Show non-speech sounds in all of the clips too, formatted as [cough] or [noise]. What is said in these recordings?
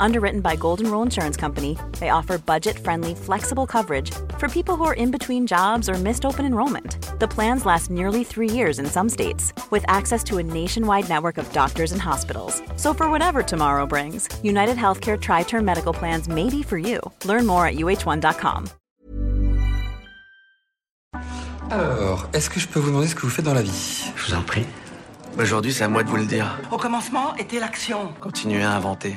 Underwritten by Golden Rule Insurance Company, they offer budget friendly, flexible coverage for people who are in between jobs or missed open enrollment. The plans last nearly three years in some states, with access to a nationwide network of doctors and hospitals. So, for whatever tomorrow brings, United Healthcare Tri Term Medical Plans may be for you. Learn more at uh1.com. Alors, est-ce que je peux vous demander ce que vous faites dans la vie Je vous en prie. Aujourd'hui, c'est à moi de vous le dire. Au commencement était l'action. Continuez à inventer.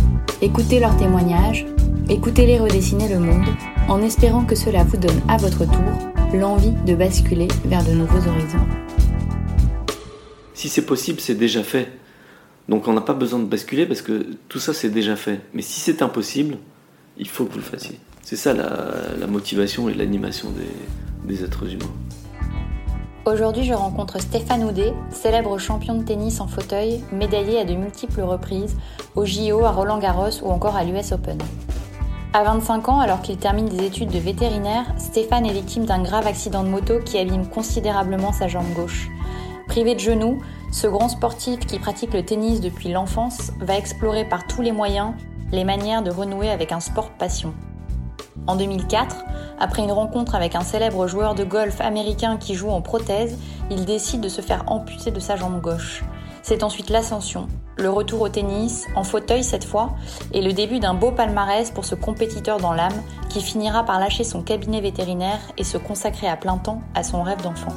Écoutez leurs témoignages, écoutez-les redessiner le monde, en espérant que cela vous donne à votre tour l'envie de basculer vers de nouveaux horizons. Si c'est possible, c'est déjà fait. Donc on n'a pas besoin de basculer parce que tout ça c'est déjà fait. Mais si c'est impossible, il faut que vous le fassiez. C'est ça la, motivation et l'animation des êtres humains. Aujourd'hui, je rencontre Stéphane Houdet, célèbre champion de tennis en fauteuil, médaillé à de multiples reprises au JO, à Roland Garros ou encore à l'US Open. À 25 ans, alors qu'il termine des études de vétérinaire, Stéphane est victime d'un grave accident de moto qui abîme considérablement sa jambe gauche. Privé de genoux, ce grand sportif qui pratique le tennis depuis l'enfance va explorer par tous les moyens les manières de renouer avec un sport passion. En 2004, après une rencontre avec un célèbre joueur de golf américain qui joue en prothèse, il décide de se faire amputer de sa jambe gauche. C'est ensuite l'ascension, le retour au tennis, en fauteuil cette fois, et le début d'un beau palmarès pour ce compétiteur dans l'âme qui finira par lâcher son cabinet vétérinaire et se consacrer à plein temps à son rêve d'enfant.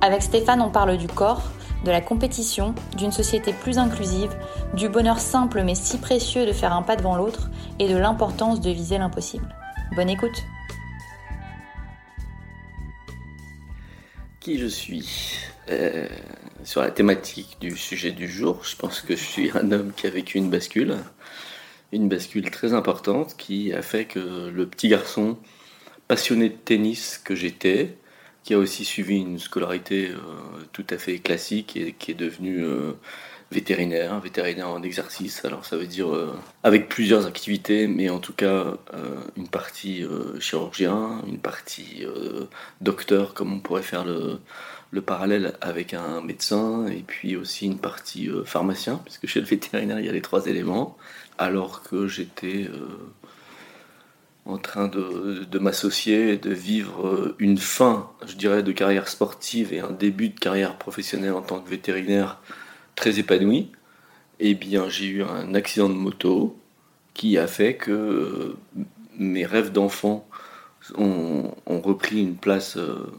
Avec Stéphane, on parle du corps, de la compétition, d'une société plus inclusive, du bonheur simple mais si précieux de faire un pas devant l'autre et de l'importance de viser l'impossible. Bonne écoute Qui je suis? Euh, Sur la thématique du sujet du jour, je pense que je suis un homme qui a vécu une bascule. Une bascule très importante qui a fait que le petit garçon passionné de tennis que j'étais, qui a aussi suivi une scolarité euh, tout à fait classique et qui est devenu euh, vétérinaire, vétérinaire en exercice. Alors ça veut dire euh, avec plusieurs activités, mais en tout cas euh, une partie euh, chirurgien, une partie docteur, comme on pourrait faire le, le parallèle avec un médecin, et puis aussi une partie pharmacien, puisque chez le vétérinaire il y a les trois éléments, alors que j'étais en train de, de m'associer de vivre une fin, je dirais, de carrière sportive et un début de carrière professionnelle en tant que vétérinaire très épanoui, eh bien j'ai eu un accident de moto qui a fait que euh, mes rêves d'enfant ont, repris une place euh,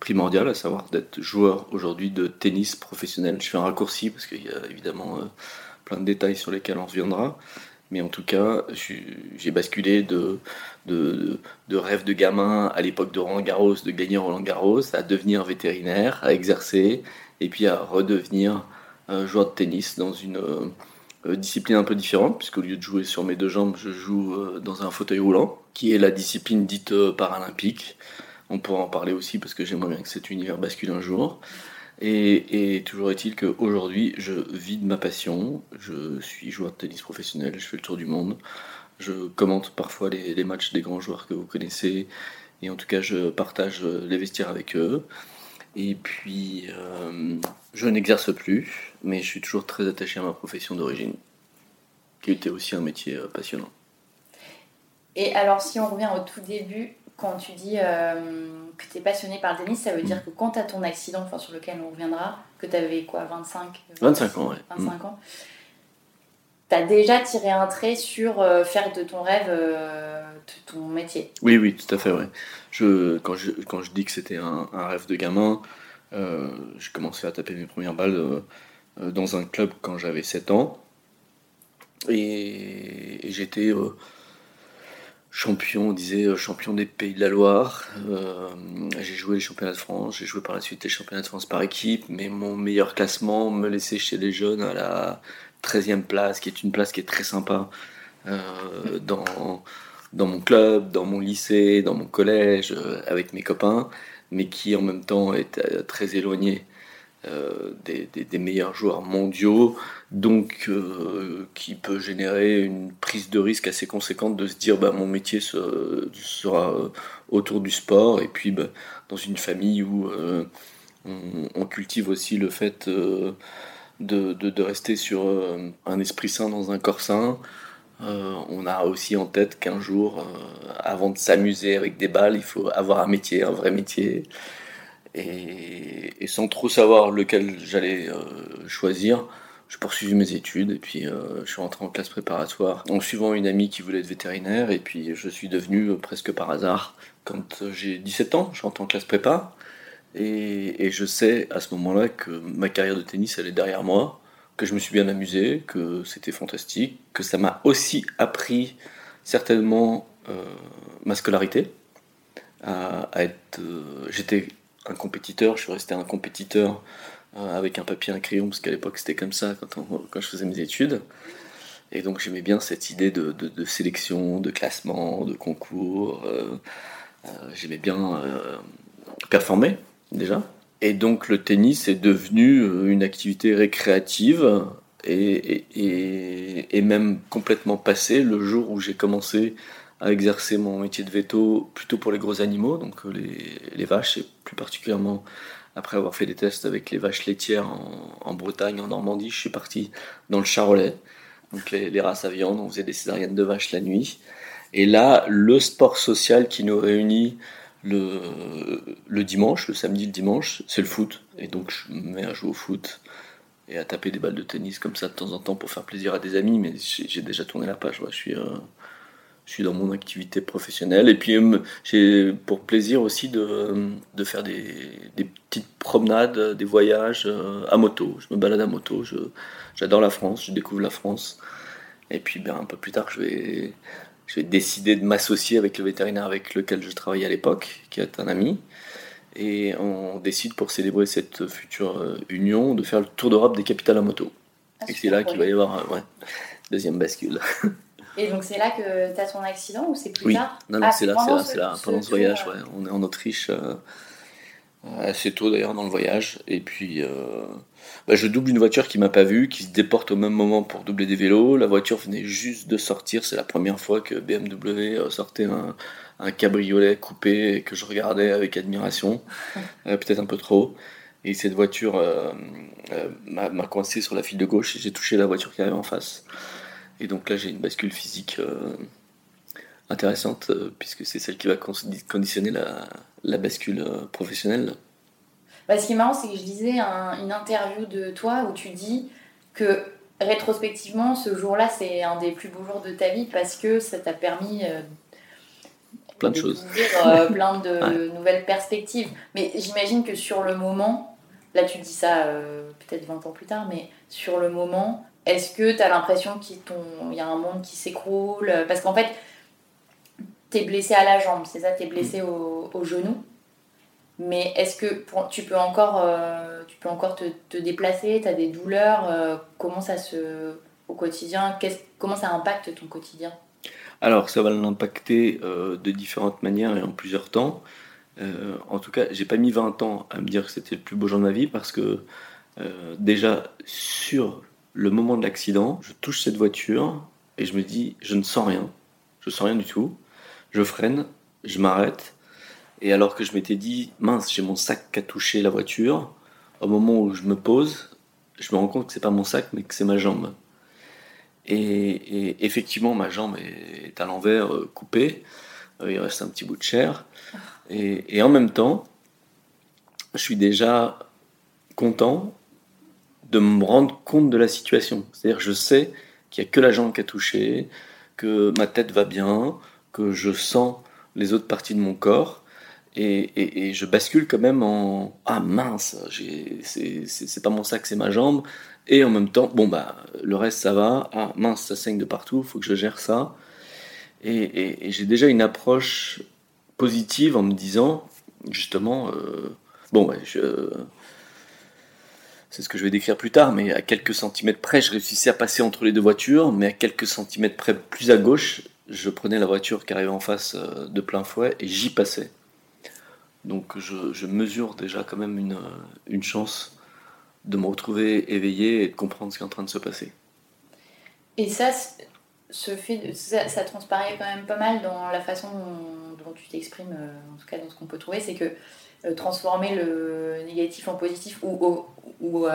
primordiale, à savoir d'être joueur aujourd'hui de tennis professionnel. Je fais un raccourci parce qu'il y a évidemment euh, plein de détails sur lesquels on reviendra. Mais en tout cas, j'ai basculé de, de, de rêve de gamin à l'époque de Roland Garros, de gagner Roland Garros, à devenir vétérinaire, à exercer, et puis à redevenir joueur de tennis dans une, euh, discipline un peu différente, puisqu'au lieu de jouer sur mes deux jambes, je joue dans un fauteuil roulant, qui est la discipline dite paralympique. On pourra en parler aussi parce que j'aimerais bien que cet univers bascule un jour. Et, toujours est-il qu'aujourd'hui, je vis de ma passion. Je suis joueur de tennis professionnel, je fais le tour du monde. Je commente parfois les, matchs des grands joueurs que vous connaissez. Et en tout cas, je partage les vestiaires avec eux. Et puis, euh, je n'exerce plus, mais je suis toujours très attaché à ma profession d'origine, qui était aussi un métier euh, passionnant. Et alors, si on revient au tout début, quand tu dis euh, que tu es passionné par le tennis, ça veut dire que quand tu as ton accident, enfin, sur lequel on reviendra, que tu avais quoi, 25 25 ans, ouais. 25 ans. Tu as déjà tiré un trait sur euh, faire de ton rêve euh, ton métier. Oui, oui, tout à fait, ouais. Je, quand, je, quand je dis que c'était un, rêve de gamin, j'ai commencé à taper mes premières balles dans un club quand j'avais 7 ans. Et, et j'étais champion, on disait euh, champion des Pays de la Loire. Euh, j'ai joué les championnats de France, j'ai joué par la suite les championnats de France par équipe, mais mon meilleur classement me laissait chez les jeunes à la 13e place, qui est une place qui est très sympa euh, dans, dans mon club, dans mon lycée, dans mon collège, avec mes copains, mais qui en même temps est très éloignée euh, des, meilleurs joueurs mondiaux, donc euh, qui peut générer une prise de risque assez conséquente de se dire bah, mon métier sera euh, autour du sport, et puis bah, dans une famille où on, cultive aussi le fait de, de, rester sur un esprit sain dans un corps sain. on a aussi en tête qu'un jour, avant de s'amuser avec des balles, il faut avoir un métier, un vrai métier. Et, sans trop savoir lequel j'allais euh, choisir, je poursuivis mes études et puis euh, je suis rentré en classe préparatoire en suivant une amie qui voulait être vétérinaire et puis je suis devenu euh, presque par hasard quand j'ai 17 ans, je rentre en classe prépa et, je sais à ce moment-là que ma carrière de tennis elle est derrière moi, que je me suis bien amusé, que c'était fantastique, que ça m'a aussi appris certainement ma scolarité, être, j'étais un compétiteur, je suis resté un compétiteur euh, avec un papier, un crayon, parce qu'à l'époque c'était comme ça quand, je faisais mes études. Et donc j'aimais bien cette idée de, sélection, de classement, de concours. Euh, euh, j'aimais bien performer déjà. Et donc le tennis est devenu une activité récréative et, et, même complètement passé le jour où j'ai commencé à exercer mon métier de veto plutôt pour les gros animaux, donc euh, les, les, vaches, et plus particulièrement après avoir fait des tests avec les vaches laitières en, Bretagne, en Normandie, je suis parti dans le Charolais, donc les, races à viande, on faisait des césariennes de vaches la nuit. Et là, le sport social qui nous réunit le, le dimanche, le samedi, le dimanche, c'est le foot. Et donc je me mets à jouer au foot et à taper des balles de tennis comme ça de temps en temps pour faire plaisir à des amis, mais j'ai déjà tourné la page. je suis... Euh, je suis dans mon activité professionnelle. Et puis euh, j'ai pour plaisir aussi de, de faire des, des, petites promenades, des voyages euh, à moto. Je me balade à moto, j'adore la France, je découvre la France. Et puis ben, un peu plus tard, je vais, je vais décider de m'associer avec le vétérinaire avec lequel je travaillais à l'époque, qui est un ami. Et on décide pour célébrer cette future euh, union de faire le tour d'Europe des capitales à moto. Ah, et c'est là qu'il va y avoir ouais, deuxième bascule. Et donc c'est là que tu as ton accident ou c'est plus oui. tard? Non, non, ah, c'est là, c'est là, c'est là, pendant ce voyage, ouais. On est en Autriche, euh, assez tôt d'ailleurs dans le voyage. Et puis euh, bah, je double une voiture qui m'a pas vu, qui se déporte au même moment pour doubler des vélos. La voiture venait juste de sortir, c'est la première fois que BMW euh, sortait un, un cabriolet coupé et que je regardais avec admiration, [laughs] peut-être un peu trop. Et cette voiture m'a coincé sur la file de gauche et j'ai touché la voiture qui arrivait en face. Et donc là, j'ai une bascule physique euh, intéressante, euh, puisque c'est celle qui va conditionner la, la bascule euh, professionnelle. Bah, ce qui est marrant, c'est que je lisais une interview de toi où tu dis que rétrospectivement, ce jour-là, c'est un des plus beaux jours de ta vie parce que ça t'a permis plein de, choses, [laughs] plein de nouvelles perspectives. Mais j'imagine que sur le moment, là tu dis ça peut-être 20 ans plus tard, mais sur le moment, est-ce que tu as l'impression qu'il y a un monde qui s'écroule? Parce qu'en fait, tu es blessé à la jambe, c'est ça? Tu es blessé au, genou. Mais est-ce que tu peux encore, euh, tu peux encore te, déplacer? Tu as des douleurs euh, Comment ça se au quotidien? Comment ça impacte ton quotidien? Alors, ça va l'impacter euh, de différentes manières et en plusieurs temps. En tout cas, j'ai pas mis 20 ans à me dire que c'était le plus beau jour de ma vie parce que déjà sur le moment de l'accident, je touche cette voiture et je me dis je ne sens rien, je sens rien du tout. Je freine, je m'arrête et alors que je m'étais dit mince, j'ai mon sac qui a touché la voiture, au moment où je me pose, je me rends compte que c'est pas mon sac mais que c'est ma jambe. Et, effectivement, ma jambe est à l'envers, euh, coupée. il reste un petit bout de chair. Et, en même temps, je suis déjà content de me rendre compte de la situation. C'est-à-dire, je sais qu'il n'y a que la jambe qui a touché, que ma tête va bien, que je sens les autres parties de mon corps. Et, je bascule quand même en Ah mince, c'est pas mon sac, c'est ma jambe. Et en même temps, bon, bah, le reste ça va. Ah mince, ça saigne de partout, faut que je gère ça. Et, j'ai déjà une approche positive en me disant, justement, euh, bon, je, c'est ce que je vais décrire plus tard, mais à quelques centimètres près, je réussissais à passer entre les deux voitures, mais à quelques centimètres près, plus à gauche, je prenais la voiture qui arrivait en face euh, de plein fouet et j'y passais. Donc je, mesure déjà quand même une, une, chance de me retrouver éveillé et de comprendre ce qui est en train de se passer. Et ça, fait ça, transparaît quand même pas mal dans la façon dont, tu t'exprimes, euh, en tout cas dans ce qu'on peut trouver, c'est que euh, transformer le négatif en positif ou, ou,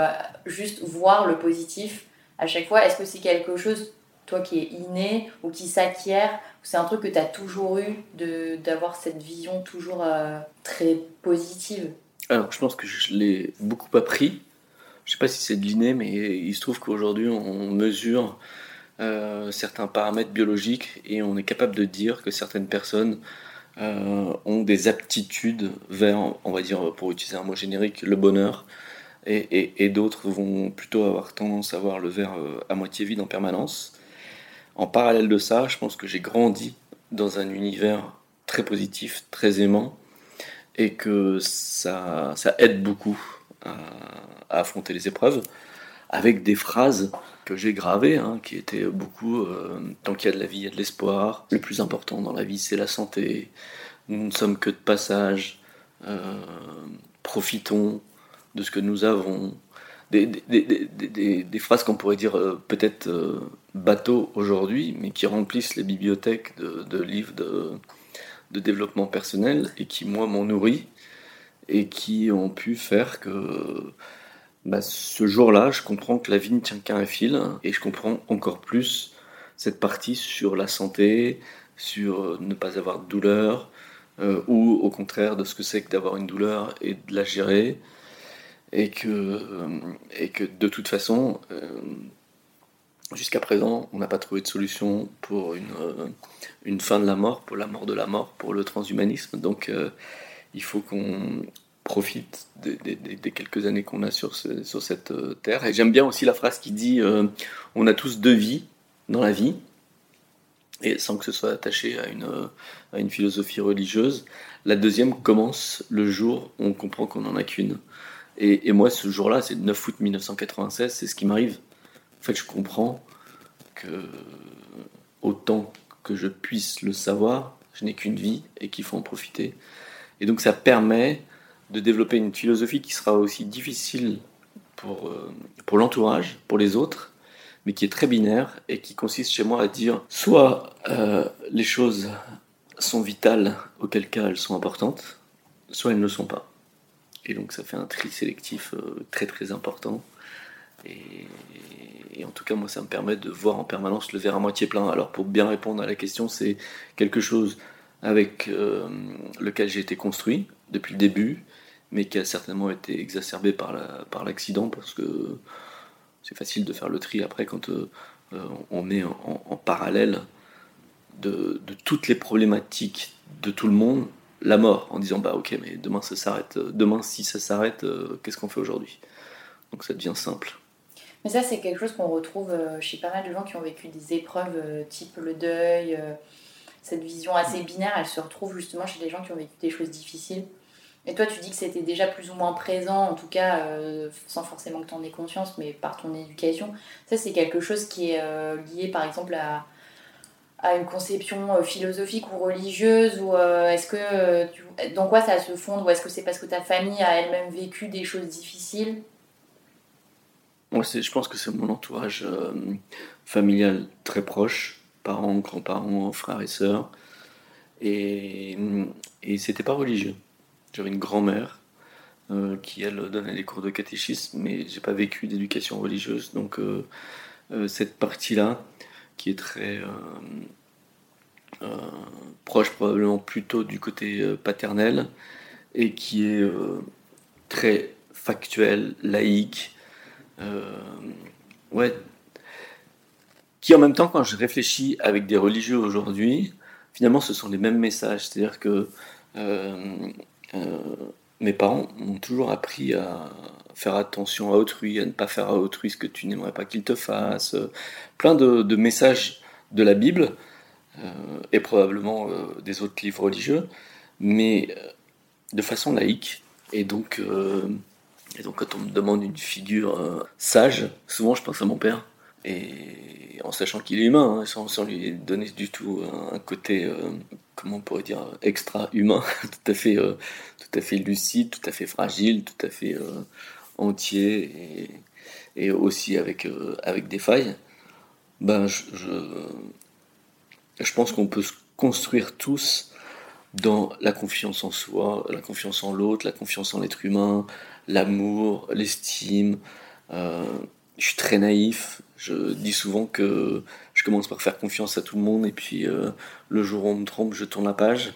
juste voir le positif à chaque fois, est-ce que c'est quelque chose, toi, qui est inné ou qui s'acquiert c'est un truc que tu as toujours eu d'avoir cette vision toujours très positive? Alors, je pense que je l'ai beaucoup appris. Je sais pas si c'est de l'inné, mais il se trouve qu'aujourd'hui, on mesure euh, certains paramètres biologiques et on est capable de dire que certaines personnes euh, ont des aptitudes vers, on va dire, pour utiliser un mot générique, le bonheur, et, d'autres vont plutôt avoir tendance à voir le verre euh, à moitié vide en permanence. En parallèle de ça, je pense que j'ai grandi dans un univers très positif, très aimant, et que ça, ça aide beaucoup à, affronter les épreuves, avec des phrases que j'ai gravé, hein, qui était beaucoup euh, tant qu'il y a de la vie, il y a de l'espoir. Le plus important dans la vie, c'est la santé. Nous ne sommes que de passage. Euh, profitons de ce que nous avons. Des, des, phrases qu'on pourrait dire euh, peut-être bateau aujourd'hui, mais qui remplissent les bibliothèques de, livres de, de, développement personnel et qui, moi, m'ont nourri et qui ont pu faire que bah, ce jour-là, je comprends que la vie ne tient qu'à un fil, et je comprends encore plus cette partie sur la santé, sur euh, ne pas avoir de douleur, euh, ou au contraire de ce que c'est que d'avoir une douleur et de la gérer, et que, euh, et que de toute façon, jusqu'à présent, on n'a pas trouvé de solution pour une, une fin de la mort, pour la mort de la mort, pour le transhumanisme. Donc il faut qu'on profite des, quelques années qu'on a sur, sur cette euh, terre. Et j'aime bien aussi la phrase qui dit euh, on a tous deux vies dans la vie, et sans que ce soit attaché à une, à une philosophie religieuse. La deuxième commence le jour où on comprend qu'on n'en a qu'une. Et, et, moi, ce jour-là, c'est le 9 août 1996, c'est ce qui m'arrive. En fait, je comprends que autant que je puisse le savoir, je n'ai qu'une vie et qu'il faut en profiter. Et donc ça permet de développer une philosophie qui sera aussi difficile pour, euh, pour l'entourage, pour les autres, mais qui est très binaire et qui consiste chez moi à dire soit euh, les choses sont vitales, auquel cas elles sont importantes, soit elles ne le sont pas. Et donc ça fait un tri sélectif euh, très très important. Et, en tout cas, moi, ça me permet de voir en permanence le verre à moitié plein. Alors pour bien répondre à la question, c'est quelque chose avec lequel j'ai été construit depuis le début, mais qui a certainement été exacerbé par l'accident, la, par parce que c'est facile de faire le tri après quand euh, euh, on met en, parallèle de, toutes les problématiques de tout le monde la mort, en disant bah ok, mais demain ça s'arrête, demain si ça s'arrête, euh, qu'est-ce qu'on fait aujourd'hui? Donc ça devient simple. Mais ça, c'est quelque chose qu'on retrouve chez pas mal de gens qui ont vécu des épreuves type le deuil. cette vision assez binaire, elle se retrouve justement chez les gens qui ont vécu des choses difficiles Et toi, tu dis que c'était déjà plus ou moins présent, en tout cas, sans forcément que tu en aies conscience, mais par ton éducation. Ça, c'est quelque chose qui est lié, par exemple, à, à une conception philosophique ou religieuse ou est-ce que tu, dans quoi ça se fonde ou est-ce que c'est parce que ta famille a elle-même vécu des choses difficiles? Moi, je pense que c'est mon entourage familial très proche, parents, grands-parents, frères et sœurs, et, et c'était pas religieux. J'avais une grand-mère euh, qui, elle, donnait des cours de catéchisme, mais j'ai pas vécu d'éducation religieuse. Donc, euh, euh, cette partie-là, qui est très proche, probablement plutôt du côté paternel, et qui est très factuel, laïque, ouais, qui en même temps, quand je réfléchis avec des religieux aujourd'hui, finalement, ce sont les mêmes messages. C'est-à-dire que euh, mes parents m'ont toujours appris à faire attention à autrui, à ne pas faire à autrui ce que tu n'aimerais pas qu'il te fasse. Plein de, messages de la Bible euh, et probablement euh, des autres livres religieux, mais de façon laïque. Et donc, et donc quand on me demande une figure sage, souvent je pense à mon père. Et en sachant qu'il est humain, hein, sans, lui donner du tout un côté comment on pourrait dire, extra-humain, [laughs] tout à fait, euh, tout à fait lucide, tout à fait fragile, tout à fait euh, entier et, aussi avec, euh, avec des failles, ben je, je, pense qu'on peut se construire tous dans la confiance en soi, la confiance en l'autre, la confiance en l'être humain, l'amour, l'estime. je suis très naïf. Je dis souvent que je commence par faire confiance à tout le monde et puis euh, le jour où on me trompe, je tourne la page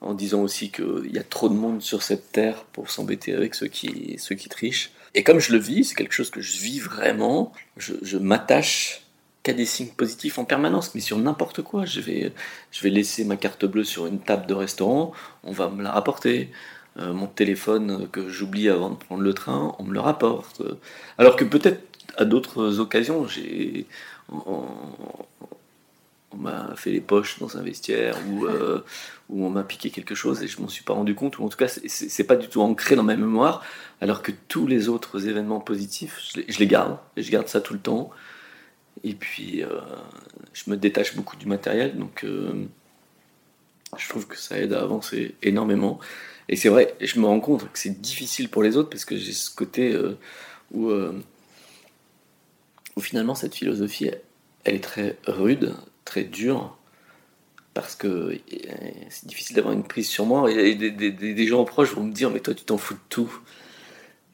en disant aussi qu'il y a trop de monde sur cette terre pour s'embêter avec ceux qui, ceux qui trichent. Et comme je le vis, c'est quelque chose que je vis vraiment, je, m'attache qu'à des signes positifs en permanence, mais sur n'importe quoi. Je vais, je vais laisser ma carte bleue sur une table de restaurant, on va me la rapporter. Euh, mon téléphone que j'oublie avant de prendre le train, on me le rapporte. Alors que peut-être à d'autres occasions, j'ai on, m'a fait les poches dans un vestiaire ou euh, on m'a piqué quelque chose et je m'en suis pas rendu compte ou en tout cas c'est pas du tout ancré dans ma mémoire alors que tous les autres événements positifs je les, garde et je garde ça tout le temps. Et puis euh, je me détache beaucoup du matériel donc je trouve que ça aide à avancer énormément et c'est vrai je me rends compte que c'est difficile pour les autres parce que j'ai ce côté où finalement cette philosophie, elle est très rude, très dure, parce que c'est difficile d'avoir une prise sur moi. Et des, gens proches vont me dire, mais toi tu t'en fous de tout.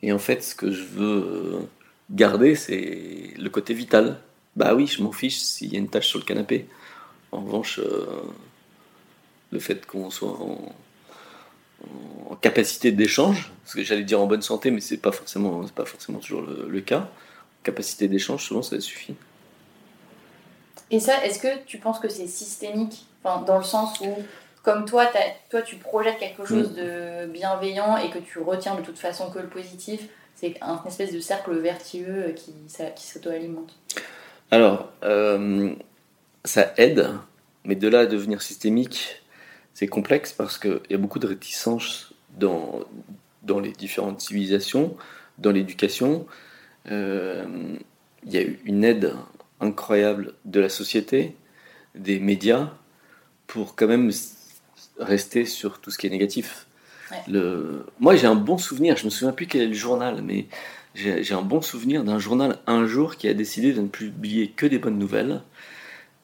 Et en fait, ce que je veux garder, c'est le côté vital. Bah oui, je m'en fiche s'il y a une tâche sur le canapé. En revanche, euh, le fait qu'on soit en, capacité d'échange, ce que j'allais dire en bonne santé, mais c'est pas forcément, pas forcément toujours le cas capacité d'échange, souvent ça suffit. Et ça, est-ce que tu penses que c'est systémique? Enfin, Dans le sens où, comme toi, toi, tu projettes quelque chose mm. de bienveillant et que tu retiens de toute façon que le positif, c'est un espèce de cercle vertueux qui, qui s'auto-alimente. Alors, euh, ça aide, mais de là à devenir systémique, c'est complexe parce qu'il y a beaucoup de réticences dans, dans les différentes civilisations, dans l'éducation. Euh, il y a eu une aide incroyable de la société, des médias, pour quand même rester sur tout ce qui est négatif. Le... Moi, j'ai un bon souvenir, je me souviens plus quel est le journal, mais j'ai un bon souvenir d'un journal un jour qui a décidé de ne publier que des bonnes nouvelles.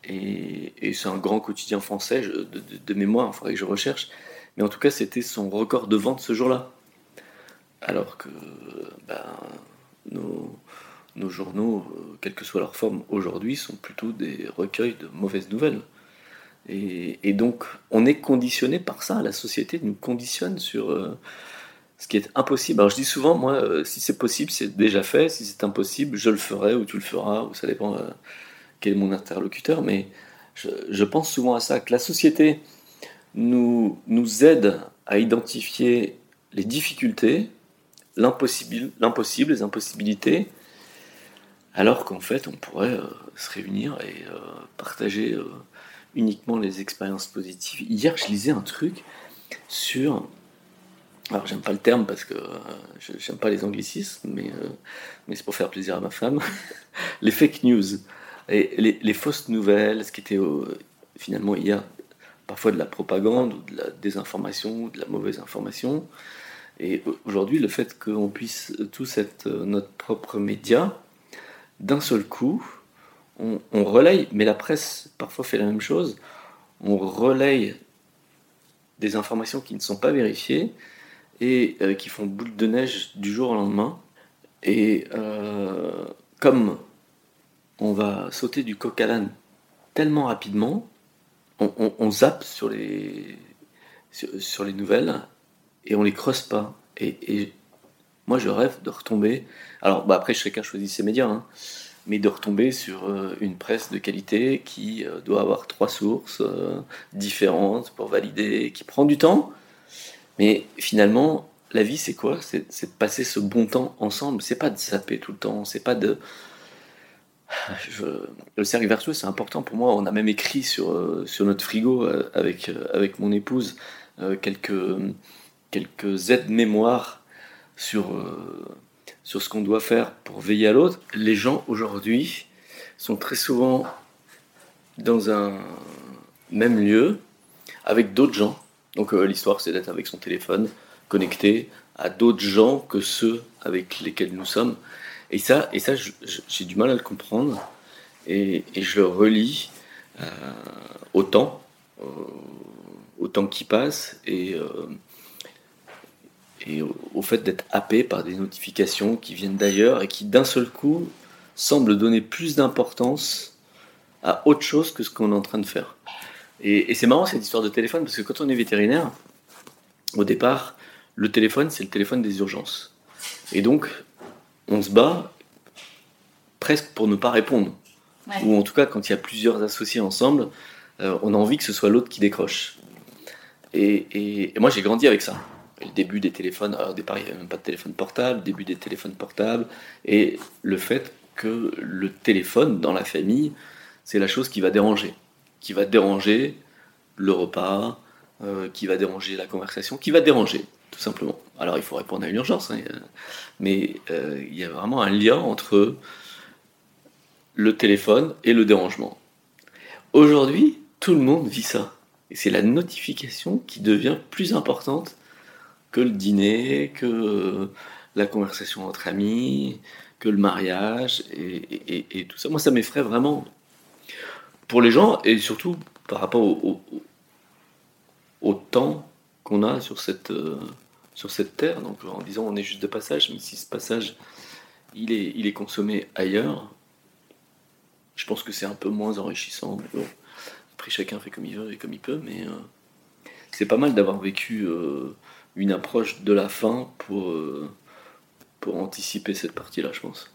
Et, c'est un grand quotidien français de, mémoire, il faudrait que je recherche. Mais en tout cas, c'était son record de vente ce jour-là. Alors que ben, nos, journaux, euh, quelle que soit leur forme aujourd'hui, sont plutôt des recueils de mauvaises nouvelles. Et, donc, on est conditionné par ça. La société nous conditionne sur euh, ce qui est impossible. Alors, je dis souvent, moi, euh, si c'est possible, c'est déjà fait. Si c'est impossible, je le ferai ou tu le feras, ou ça dépend quel est mon interlocuteur. Mais je, pense souvent à ça, que la société nous, nous aide à identifier les difficultés l'impossible, l'impossible, les impossibilités, alors qu'en fait on pourrait euh, se réunir et euh, partager euh, uniquement les expériences positives. Hier je lisais un truc sur alors j'aime pas le terme parce que j'aime pas les anglicismes, mais, mais c'est pour faire plaisir à ma femme, [laughs] les fake news, et les, fausses nouvelles, ce qui était finalement il y a parfois de la propagande ou de la désinformation ou de la mauvaise information. Et aujourd'hui, le fait qu'on puisse tous être notre propre média, d'un seul coup, on, relaye, mais la presse parfois fait la même chose, on relaye des informations qui ne sont pas vérifiées et euh, qui font boule de neige du jour au lendemain. Et euh, comme on va sauter du coq à l'âne tellement rapidement, on, zappe sur les, sur, les nouvelles et on les creuse pas. Et, moi, je rêve de retomber. Alors, bah après, chacun choisit ses médias, hein, mais de retomber sur euh, une presse de qualité qui euh, doit avoir trois sources euh, différentes pour valider, qui prend du temps. Mais finalement, la vie, c'est quoi? C'est de passer ce bon temps ensemble. C'est pas de zapper tout le temps. C'est pas de [laughs] le cercle vertueux, c'est important pour moi. On a même écrit sur, euh, sur notre frigo euh, avec, euh, avec mon épouse quelques, quelques aides-mémoires sur, sur ce qu'on doit faire pour veiller à l'autre. Les gens aujourd'hui sont très souvent dans un même lieu avec d'autres gens. Donc l'histoire, c'est d'être avec son téléphone, connecté à d'autres gens que ceux avec lesquels nous sommes. Et ça, et ça j'ai du mal à le comprendre. Et, je le relis euh, au temps, euh, au temps qui passe, et, euh, au, fait d'être happé par des notifications qui viennent d'ailleurs et qui d'un seul coup semblent donner plus d'importance à autre chose que ce qu'on est en train de faire. Et, et c'est marrant cette histoire de téléphone, parce que quand on est vétérinaire, au départ, le téléphone, c'est le téléphone des urgences. Et donc, on se bat presque pour ne pas répondre. Ou en tout cas, quand il y a plusieurs associés ensemble, euh, on a envie que ce soit l'autre qui décroche. Et, moi, j'ai grandi avec ça. Le début des téléphones, alors au départ, il n'y avait même pas de téléphone portable, début des téléphones portables, et le fait que le téléphone dans la famille, c'est la chose qui va déranger. Qui va déranger le repas, euh, qui va déranger la conversation, qui va déranger tout simplement. Alors il faut répondre à une urgence, hein, mais euh, il y a vraiment un lien entre le téléphone et le dérangement. Aujourd'hui, tout le monde vit ça. Et c'est la notification qui devient plus importante que le dîner, que la conversation entre amis, que le mariage et, tout ça. Moi, ça m'effraie vraiment pour les gens et surtout par rapport au, temps qu'on a sur cette, euh, sur cette terre. Donc en disant on est juste de passage, mais si ce passage il est, consommé ailleurs, je pense que c'est un peu moins enrichissant. Après chacun fait comme il veut et comme il peut, mais euh, c'est pas mal d'avoir vécu euh, une approche de la fin pour, pour anticiper cette partie-là, je pense.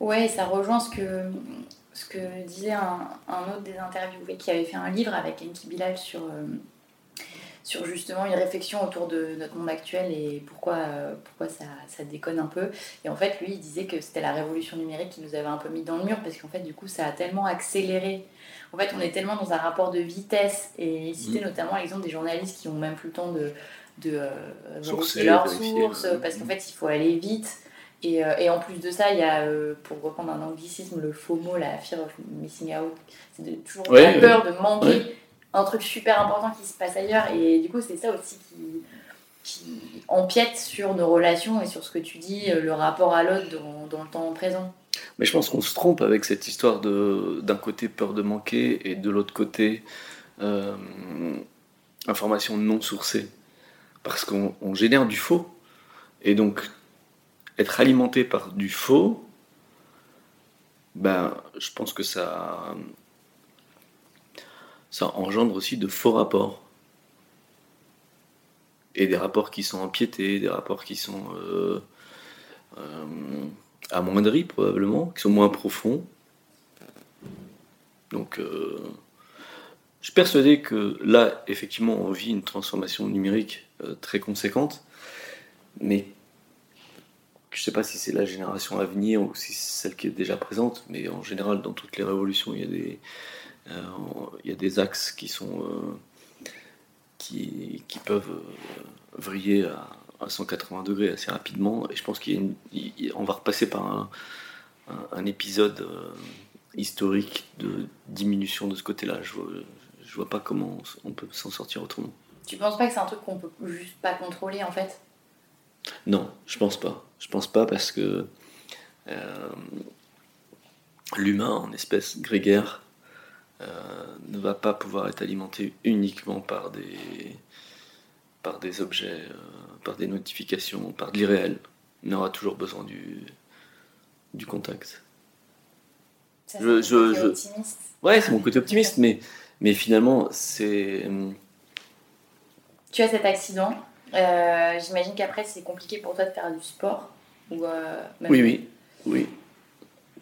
Ouais, ça rejoint ce que, ce que disait un, un autre des interviewés qui avait fait un livre avec Enki Bilal sur sur justement une réflexion autour de notre monde actuel et pourquoi, euh, pourquoi ça, ça, déconne un peu. Et en fait, lui, il disait que c'était la révolution numérique qui nous avait un peu mis dans le mur parce qu'en fait, du coup, ça a tellement accéléré. En fait, on est tellement dans un rapport de vitesse et il citait mm. notamment l'exemple des journalistes qui ont même plus le temps de, de euh, vérifier leurs sources parce qu'en fait, il faut aller vite. Et, euh, et, en plus de ça, il y a, pour reprendre un anglicisme, le faux mot, la fear of missing out. C'est toujours la peur de manquer un truc super important qui se passe ailleurs. Et du coup, c'est ça aussi qui, qui, empiète sur nos relations et sur ce que tu dis, euh, le rapport à l'autre dans, le temps présent. Mais je pense qu'on se trompe avec cette histoire de d'un côté peur de manquer et de l'autre côté euh, information non sourcée. Parce qu'on génère du faux. Et donc, être alimenté par du faux, ben, je pense que ça, ça engendre aussi de faux rapports. Et des rapports qui sont empiétés, des rapports qui sont euh, euh, amoindris probablement, qui sont moins profonds. Donc euh, je suis persuadé que là, effectivement, on vit une transformation numérique très conséquente, mais je ne sais pas si c'est la génération à venir ou si c'est celle qui est déjà présente, mais en général, dans toutes les révolutions, il y a des, euh, il y a des axes qui sont euh, qui, qui, peuvent euh, vriller à, 180 degrés assez rapidement. Et je pense qu'on va repasser par un, un, épisode euh, historique de diminution de ce côté-là. Je, je vois pas comment on peut s'en sortir autrement. Tu penses pas que c'est un truc qu'on peut juste pas contrôler en fait? Non, je pense pas. Je pense pas parce que euh, l'humain en espèce grégaire euh, ne va pas pouvoir être alimenté uniquement par des, par des objets, euh, par des notifications, par de l'irréel. Il aura toujours besoin du, du contact. Ça, je, je, je... optimiste. Ouais, c'est mon côté optimiste, mais, mais finalement, c'est. Tu as cet accident. J'imagine qu'après, c'est compliqué pour toi de faire du sport. Ou, oui, oui, oui.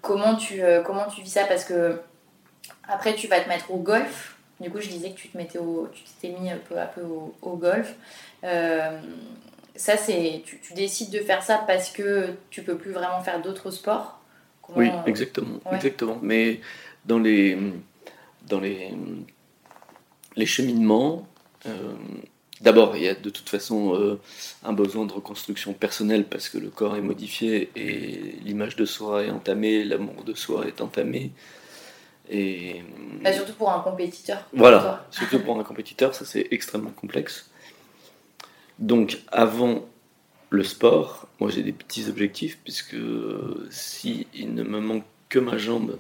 Comment tu, comment tu vis ça? Parce que après, tu vas te mettre au golf. Du coup, je disais que tu te mettais au, tu t'étais mis peu à peu au, golf. Euh, ça, c'est, tu, décides de faire ça parce que tu peux plus vraiment faire d'autres sports? oui, exactement, exactement. Mais dans les, dans les, les cheminements, euh, d'abord, il y a de toute façon euh, un besoin de reconstruction personnelle parce que le corps est modifié et l'image de soi est entamée, l'amour de soi est entamé. Et, bah, surtout pour un compétiteur. Voilà, surtout pour un compétiteur, ça c'est extrêmement complexe. Donc avant le sport, moi j'ai des petits objectifs, puisque si il ne me manque que ma jambe,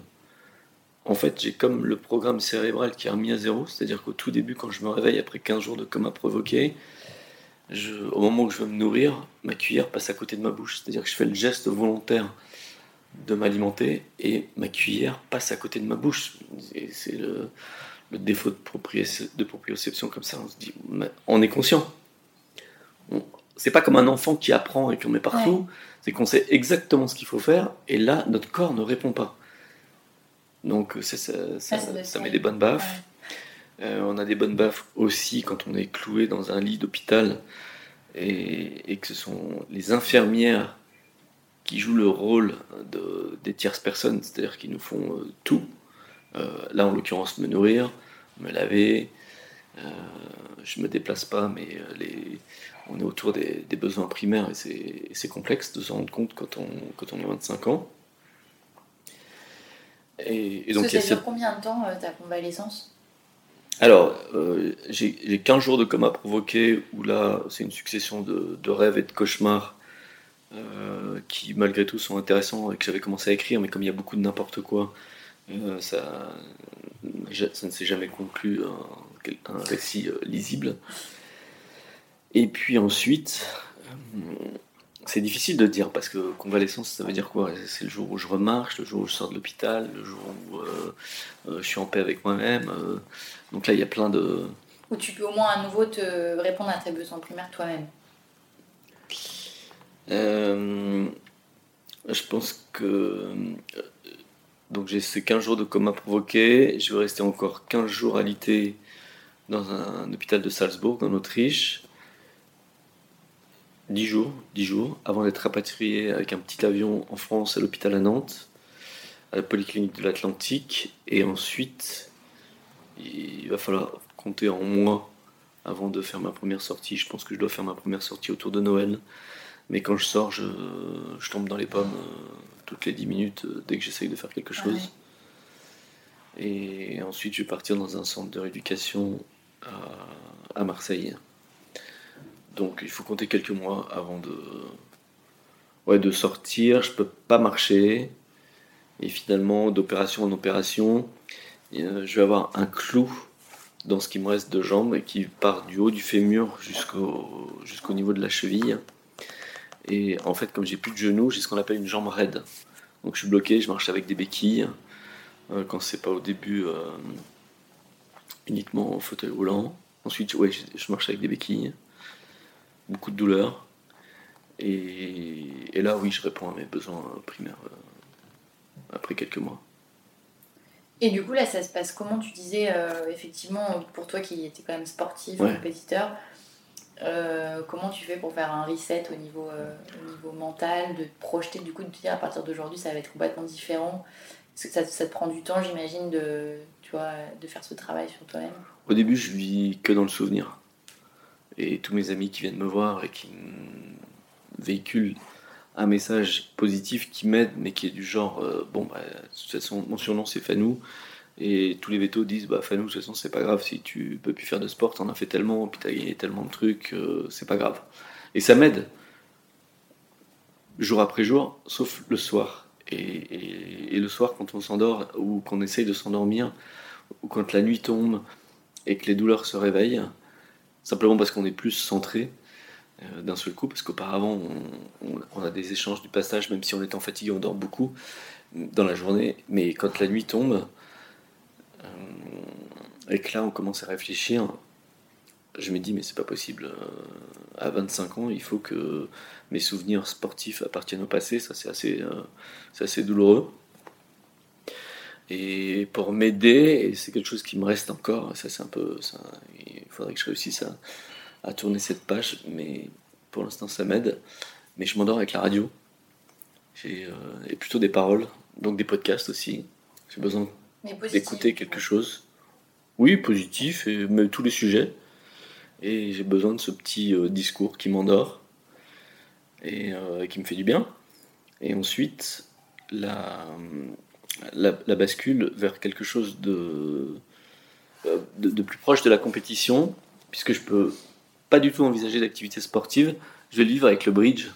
en fait j'ai comme le programme cérébral qui est remis à zéro, c'est-à-dire qu'au tout début, quand je me réveille après 15 jours de coma provoqué, je, au moment où je veux me nourrir, ma cuillère passe à côté de ma bouche, c'est-à-dire que je fais le geste volontaire de m'alimenter et ma cuillère passe à côté de ma bouche. C'est le, défaut de, de proprioception comme ça. On se dit, on est conscient. C'est pas comme un enfant qui apprend et qu'on met partout. C'est qu'on sait exactement ce qu'il faut faire et là, notre corps ne répond pas. Donc ça, ça, met des bonnes baffes. Euh, on a des bonnes baffes aussi quand on est cloué dans un lit d'hôpital et, et, que ce sont les infirmières qui jouent le rôle de, des tierces personnes, c'est-à-dire qui nous font euh, tout. Euh, là, en l'occurrence, me nourrir, me laver. Euh, je me déplace pas, mais les, on est autour des, besoins primaires et c'est complexe de se rendre compte quand on, quand on a 25 ans. Et, donc, ça, dure combien de temps ta convalescence? Alors, j'ai 15 jours de coma provoqué, où là, c'est une succession de, de, rêves et de cauchemars euh, qui malgré tout sont intéressants et que j'avais commencé à écrire, mais comme il y a beaucoup de n'importe quoi, euh, ça, ça ne s'est jamais conclu un, un récit euh, lisible. Et puis ensuite, c'est difficile de dire parce que convalescence, ça veut dire quoi? C'est le jour où je remarche, le jour où je sors de l'hôpital, le jour où je suis en paix avec moi-même. donc là, il y a plein de. Où tu peux au moins à nouveau te répondre à tes besoins primaires toi-même. Euh, je pense que. Euh, donc j'ai ces 15 jours de coma provoqué. Je vais rester encore 15 jours alité dans un, hôpital de Salzbourg, en Autriche. 10 jours, 10 jours, avant d'être rapatrié avec un petit avion en France à l'hôpital à Nantes, à la polyclinique de l'Atlantique. Et ensuite, il va falloir compter en mois avant de faire ma première sortie. Je pense que je dois faire ma première sortie autour de Noël. Mais quand je sors, je, tombe dans les pommes euh, toutes les 10 minutes euh, dès que j'essaye de faire quelque ah chose. Et ensuite, je vais partir dans un centre de rééducation à, Marseille. Donc il faut compter quelques mois avant de, ouais, de sortir. Je peux pas marcher. Et finalement, d'opération en opération, euh, je vais avoir un clou dans ce qui me reste de jambes et qui part du haut du fémur jusqu'au jusqu'au niveau de la cheville. Et en fait, comme j'ai plus de genoux, j'ai ce qu'on appelle une jambe raide. Donc je suis bloqué, je marche avec des béquilles. Euh, quand c'est pas au début euh, uniquement en fauteuil roulant. Ensuite, ouais, je, marche avec des béquilles. Beaucoup de douleur. Et, là, oui, je réponds à mes besoins primaires euh, après quelques mois. Et du coup, là, ça se passe comment? Tu disais, effectivement, pour toi qui étais quand même sportif, compétiteur, euh, comment tu fais pour faire un reset au niveau, euh, au niveau mental, de te projeter, du coup, de te dire à partir d'aujourd'hui ça va être complètement différent? Parce que ça, ça te prend du temps, j'imagine, de, de faire ce travail sur toi-même? Au début, je vis que dans le souvenir. Et tous mes amis qui viennent me voir et qui véhiculent un message positif qui m'aide, mais qui est du genre euh, bon, bah, de toute façon, mon surnom c'est Fanou. Et tous les vétos disent bah Fanou, de toute façon, c'est pas grave si tu peux plus faire de sport, t'en as fait tellement, puis t'as gagné tellement de trucs, euh, c'est pas grave. Et ça m'aide, jour après jour, sauf le soir. Et, le soir, quand on s'endort, ou qu'on essaye de s'endormir, ou quand la nuit tombe et que les douleurs se réveillent, simplement parce qu'on est plus centré, euh, d'un seul coup, parce qu'auparavant, on, a des échanges du passage, même si on est en fatigué, on dort beaucoup dans la journée, mais quand la nuit tombe, et que là, on commence à réfléchir, je me dis, mais c'est pas possible, euh, à 25 ans, il faut que mes souvenirs sportifs appartiennent au passé, ça c'est assez, assez douloureux. Et pour m'aider, et c'est quelque chose qui me reste encore, ça c'est un peu, il faudrait que je réussisse à, tourner cette page, mais pour l'instant ça m'aide. Mais je m'endors avec la radio. Euh, plutôt des paroles, donc des podcasts aussi. J'ai besoin d'écouter quelque chose. Oui, positif, et, mais tous les sujets. Et j'ai besoin de ce petit euh, discours qui m'endort et euh, qui me fait du bien. Et ensuite, la, la, bascule vers quelque chose de, de, de, plus proche de la compétition, puisque je peux pas du tout envisager d'activité sportive. Je vais le vivre avec le bridge.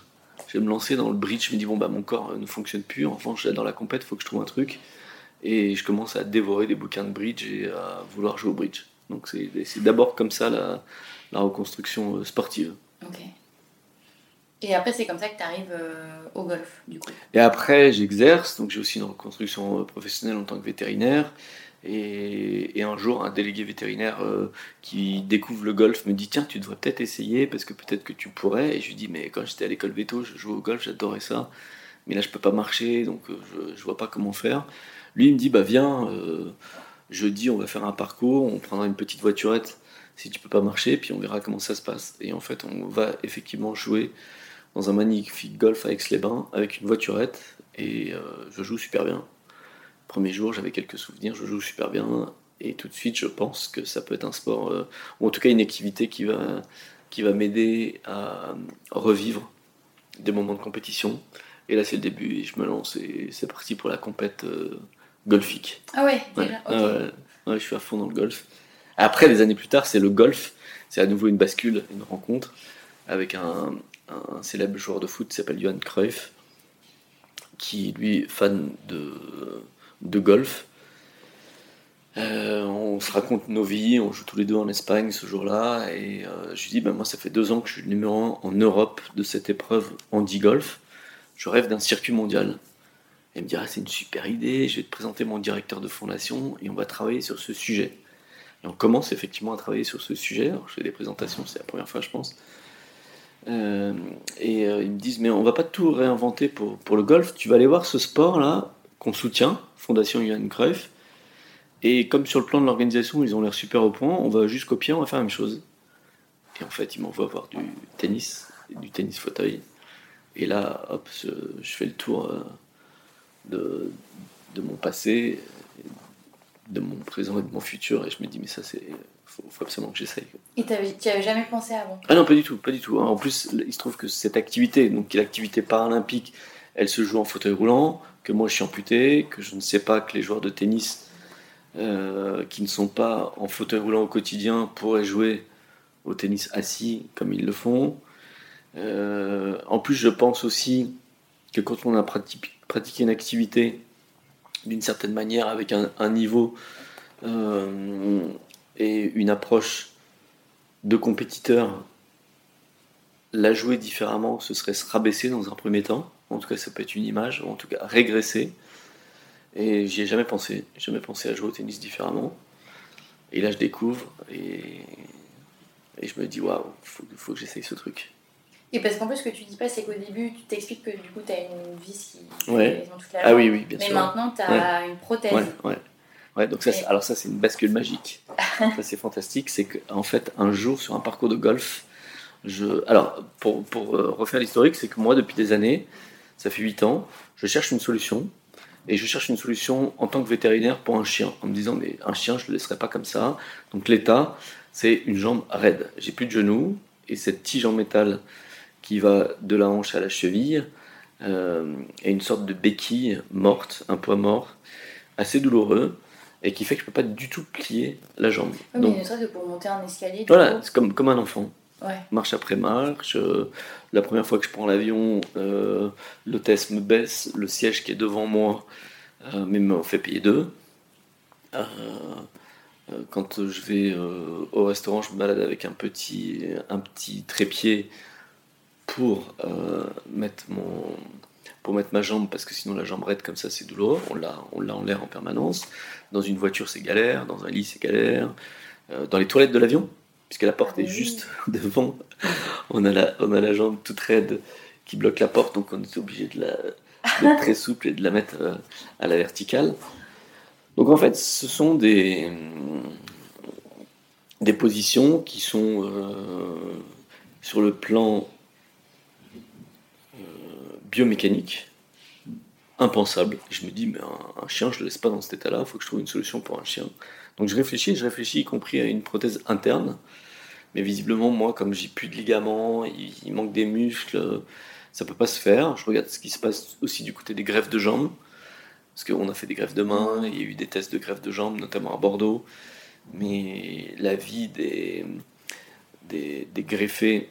Je vais me lancer dans le bridge. Je me dis, bon, bah, mon corps ne fonctionne plus. Enfin, dans la compète, il faut que je trouve un truc. Et je commence à dévorer des bouquins de bridge et à vouloir jouer au bridge. Donc, c'est d'abord comme ça la, la reconstruction euh, sportive. Ok. Et après, c'est comme ça que tu arrives euh, au golf, du coup. Et après, j'exerce. Donc, j'ai aussi une reconstruction euh, professionnelle en tant que vétérinaire. Et, un jour, un délégué vétérinaire euh, qui découvre le golf me dit Tiens, tu devrais peut-être essayer parce que peut-être que tu pourrais. Et je lui dis Mais quand j'étais à l'école veto, je jouais au golf, j'adorais ça. Mais là, je peux pas marcher, donc je, je vois pas comment faire. Lui, il me dit Bah, viens, euh, jeudi, on va faire un parcours, on prendra une petite voiturette si tu peux pas marcher, puis on verra comment ça se passe. Et en fait, on va effectivement jouer dans un magnifique golf à Aix-les-Bains avec une voiturette et je joue super bien. Premier jour, j'avais quelques souvenirs, je joue super bien, et tout de suite, je pense que ça peut être un sport, euh, ou en tout cas une activité qui va, m'aider à revivre des moments de compétition. Et là, c'est le début, je me lance, et c'est parti pour la compète euh, golfique. Ah ouais, ouais. je suis à fond dans le golf. Après, des années plus tard, c'est le golf, c'est à nouveau une bascule, une rencontre, avec un, un célèbre joueur de foot qui s'appelle Johan Cruyff, qui lui fan de de golf. Euh, on se raconte nos vies, on joue tous les deux en Espagne ce jour-là, et euh, je lui dis, ben moi ça fait deux ans que je suis le numéro un en Europe de cette épreuve handi-golf, je rêve d'un circuit mondial. Il me dit, ah, c'est une super idée, je vais te présenter mon directeur de fondation, et on va travailler sur ce sujet. Et on commence effectivement à travailler sur ce sujet, Alors, je fais des présentations, c'est la première fois je pense. Euh, et ils me disent, mais on va pas tout réinventer pour, pour le golf, tu vas aller voir ce sport-là, qu'on soutient, Fondation Johan Cruyff. Et comme sur le plan de l'organisation, ils ont l'air super au point, on va juste copier, on va faire la même chose. Et en fait, ils m'envoient voir du tennis, du tennis fauteuil. Et là, hop, je, fais le tour euh, de, de, mon passé, de mon présent et de mon futur. Et je me dis, mais ça, c'est. Faut, faut absolument que j'essaye. Et tu avais jamais pensé avant? Ah non, pas du tout, pas du tout. En plus, il se trouve que cette activité, donc l'activité paralympique, elle se joue en fauteuil roulant que moi je suis amputé, que je ne sais pas que les joueurs de tennis euh, qui ne sont pas en fauteuil roulant au quotidien pourraient jouer au tennis assis comme ils le font. Euh, en plus, je pense aussi que quand on a pratiqué une activité d'une certaine manière avec un, niveau euh, et une approche de compétiteur, la jouer différemment, ce serait se rabaisser dans un premier temps. En tout cas, ça peut être une image, ou en tout cas régresser. Et j'y ai jamais pensé. Jamais pensé à jouer au tennis différemment. Et là, je découvre et, et je me dis, waouh, il faut, que j'essaye ce truc. Et parce qu'en plus, ce que tu dis pas, c'est qu'au début, tu t'expliques que du coup, tu as une vis qui ouais. toute la Ah oui, oui, bien Mais sûr. Mais maintenant, tu as une prothèse. Ouais, ouais. ouais donc ça, alors ça, c'est une bascule magique. [laughs] ça, c'est fantastique. C'est qu'en fait, un jour, sur un parcours de golf, je... alors, pour, pour euh, refaire l'historique, c'est que moi, depuis des années, ça fait 8 ans, je cherche une solution. Et je cherche une solution en tant que vétérinaire pour un chien, en me disant, mais un chien, je ne le laisserai pas comme ça. Donc l'état, c'est une jambe raide. J'ai plus de genoux, et cette tige en métal qui va de la hanche à la cheville euh, est une sorte de béquille morte, un poids mort, assez douloureux et qui fait que je peux pas du tout plier la jambe. Oui, Donc, mais ne serait que pour monter un escalier. Voilà, c'est comme, comme un enfant. Ouais. Marche après marche. Euh, la première fois que je prends l'avion, euh, l'hôtesse me baisse le siège qui est devant moi, euh, mais me fait payer deux. Quand je vais au restaurant, je me balade avec un petit, un petit trépied pour mettre mon pour mettre ma jambe parce que sinon la jambe raide comme ça c'est douloureux. On l'a on l'a en l'air en permanence. Dans une voiture c'est galère. Dans un lit c'est galère. Dans les toilettes de l'avion puisque la porte est juste [laughs] devant. On a, la, on a la jambe toute raide qui bloque la porte, donc on est obligé de la d'être très souple et de la mettre euh, à la verticale. Donc en fait, ce sont des, des positions qui sont euh, sur le plan euh, biomécanique impensables. je me dis, mais un, chien, je ne le laisse pas dans cet état-là, il faut que je trouve une solution pour un chien. Donc je réfléchis, je réfléchis y compris à une prothèse interne. Mais visiblement, moi, comme j'ai plus de ligaments, il, manque des muscles, ça peut pas se faire. Je regarde ce qui se passe aussi du côté des greffes de jambes. Parce qu'on a fait des greffes de mains, il y a eu des tests de greffes de jambes, notamment à Bordeaux. Mais la vie des, des, greffés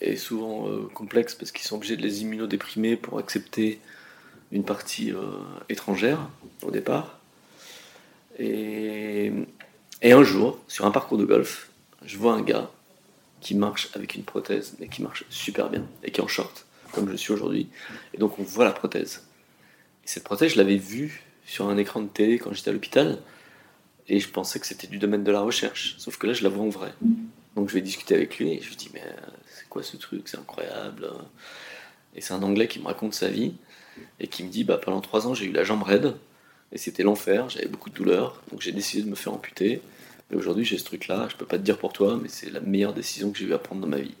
est souvent euh, complexe parce qu'ils sont obligés de les immunodéprimer pour accepter une partie euh, étrangère au départ. Et, un jour, sur un parcours de golf, je vois un gars qui marche avec une prothèse, mais qui marche super bien, et qui est en short, comme je suis aujourd'hui. Et donc on voit la prothèse. Et cette prothèse, je l'avais vue sur un écran de télé quand j'étais à l'hôpital, et je pensais que c'était du domaine de la recherche. Sauf que là, je la vois en vrai. Donc je vais discuter avec lui, et je lui dis, mais c'est quoi ce truc? C'est incroyable. Et c'est un Anglais qui me raconte sa vie, et qui me dit, bah, pendant trois ans, j'ai eu la jambe raide, et c'était l'enfer, j'avais beaucoup de douleurs, donc j'ai décidé de me faire amputer. Et aujourd'hui, j'ai ce truc-là, je peux pas te dire pour toi, mais c'est la meilleure décision que j'ai eu à prendre dans ma vie.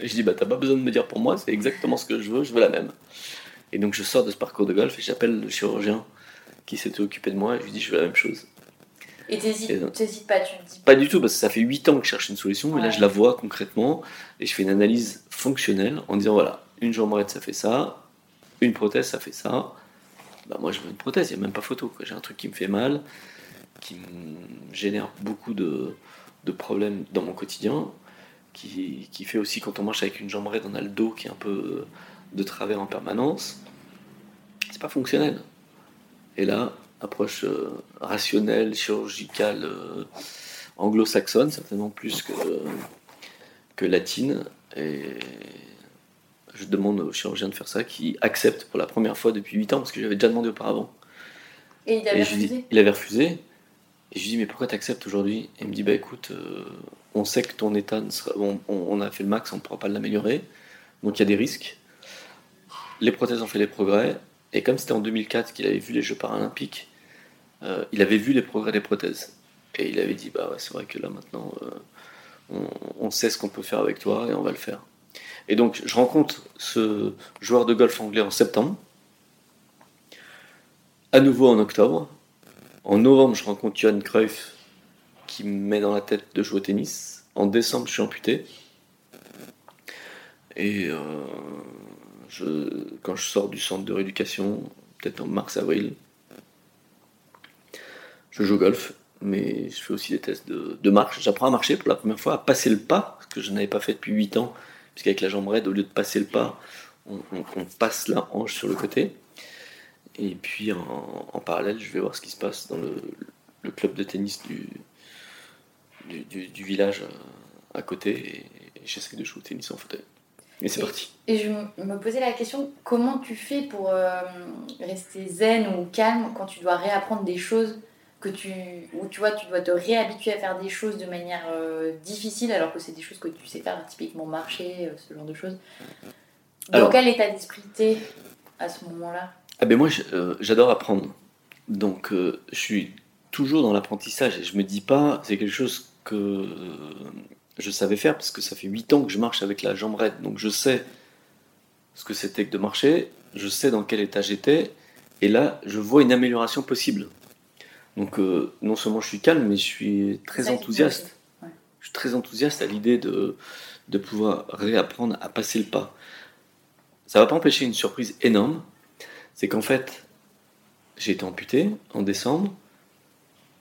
Et je dis, bah t'as pas besoin de me dire pour moi, c'est exactement ce que je veux, je veux la même. Et donc je sors de ce parcours de golf et j'appelle le chirurgien qui s'était occupé de moi et je lui dis, je veux la même chose. Et t'hésites pas, tu te dis pas du tout, parce que ça fait 8 ans que je cherche une solution, et là je la vois concrètement, et je fais une analyse fonctionnelle en disant, voilà, une jambe raide ça fait ça, une prothèse ça fait ça, bah moi je veux une prothèse, il n'y a même pas photo. J'ai un truc qui me fait mal, qui me génère beaucoup de, problèmes dans mon quotidien, qui, fait aussi quand on marche avec une jambe raide, on a le dos qui est un peu de travers en permanence. C'est pas fonctionnel. Et là, approche euh, rationnelle, chirurgicale, euh, anglo-saxonne, certainement plus que, que latine. Et je demande au chirurgien de faire ça, qui accepte pour la première fois depuis 8 ans, parce que j'avais déjà demandé auparavant. Et il avait refusé Il avait refusé. Et je lui dis, mais pourquoi tu acceptes aujourd'hui? Et il me dit, bah écoute, euh, on sait que ton état, sera, on, a fait le max, on ne pourra pas l'améliorer, donc il y a des risques. Les prothèses ont fait des progrès, et comme c'était en 2004 qu'il avait vu les Jeux paralympiques, euh, il avait vu les progrès des prothèses. Et il avait dit, bah ouais, c'est vrai que là maintenant, euh, on, sait ce qu'on peut faire avec toi, et on va le faire. Et donc, je rencontre ce joueur de golf anglais en septembre, à nouveau en octobre. En novembre, je rencontre Johan Cruyff qui me met dans la tête de jouer au tennis. En décembre, je suis amputé. Et euh, quand je sors du centre de rééducation, peut-être en mars-avril, je joue au golf, mais je fais aussi des tests de, marche. J'apprends à marcher pour la première fois, à passer le pas, ce que je n'avais pas fait depuis 8 ans puisqu'avec la jambe raide, au lieu de passer le pas, on, passe la hanche sur le côté. Et puis en, parallèle, je vais voir ce qui se passe dans le, club de tennis du, du, village euh, à côté et, j'essaie de jouer au tennis en fauteuil. Et c'est parti. Et je me posais la question, comment tu fais pour euh, rester zen ou calme quand tu dois réapprendre des choses que tu, où tu vois, tu dois te réhabituer à faire des choses de manière euh, difficile alors que c'est des choses que tu sais faire, typiquement marcher, euh, ce genre de choses? Dans quel état d'esprit t'es à ce moment-là? Ah ben Moi, j'adore apprendre. Donc, je suis toujours dans l'apprentissage et je me dis pas, c'est quelque chose que je savais faire parce que ça fait 8 ans que je marche avec la jambe raide. Donc, je sais ce que c'était que de marcher, je sais dans quel état j'étais et là, je vois une amélioration possible. Donc euh, non seulement je suis calme, mais je suis très enthousiaste. Je je suis très enthousiaste à l'idée de, de pouvoir réapprendre à passer le pas. Ça va pas empêcher une surprise énorme, c'est qu'en fait, j'ai été amputé en décembre.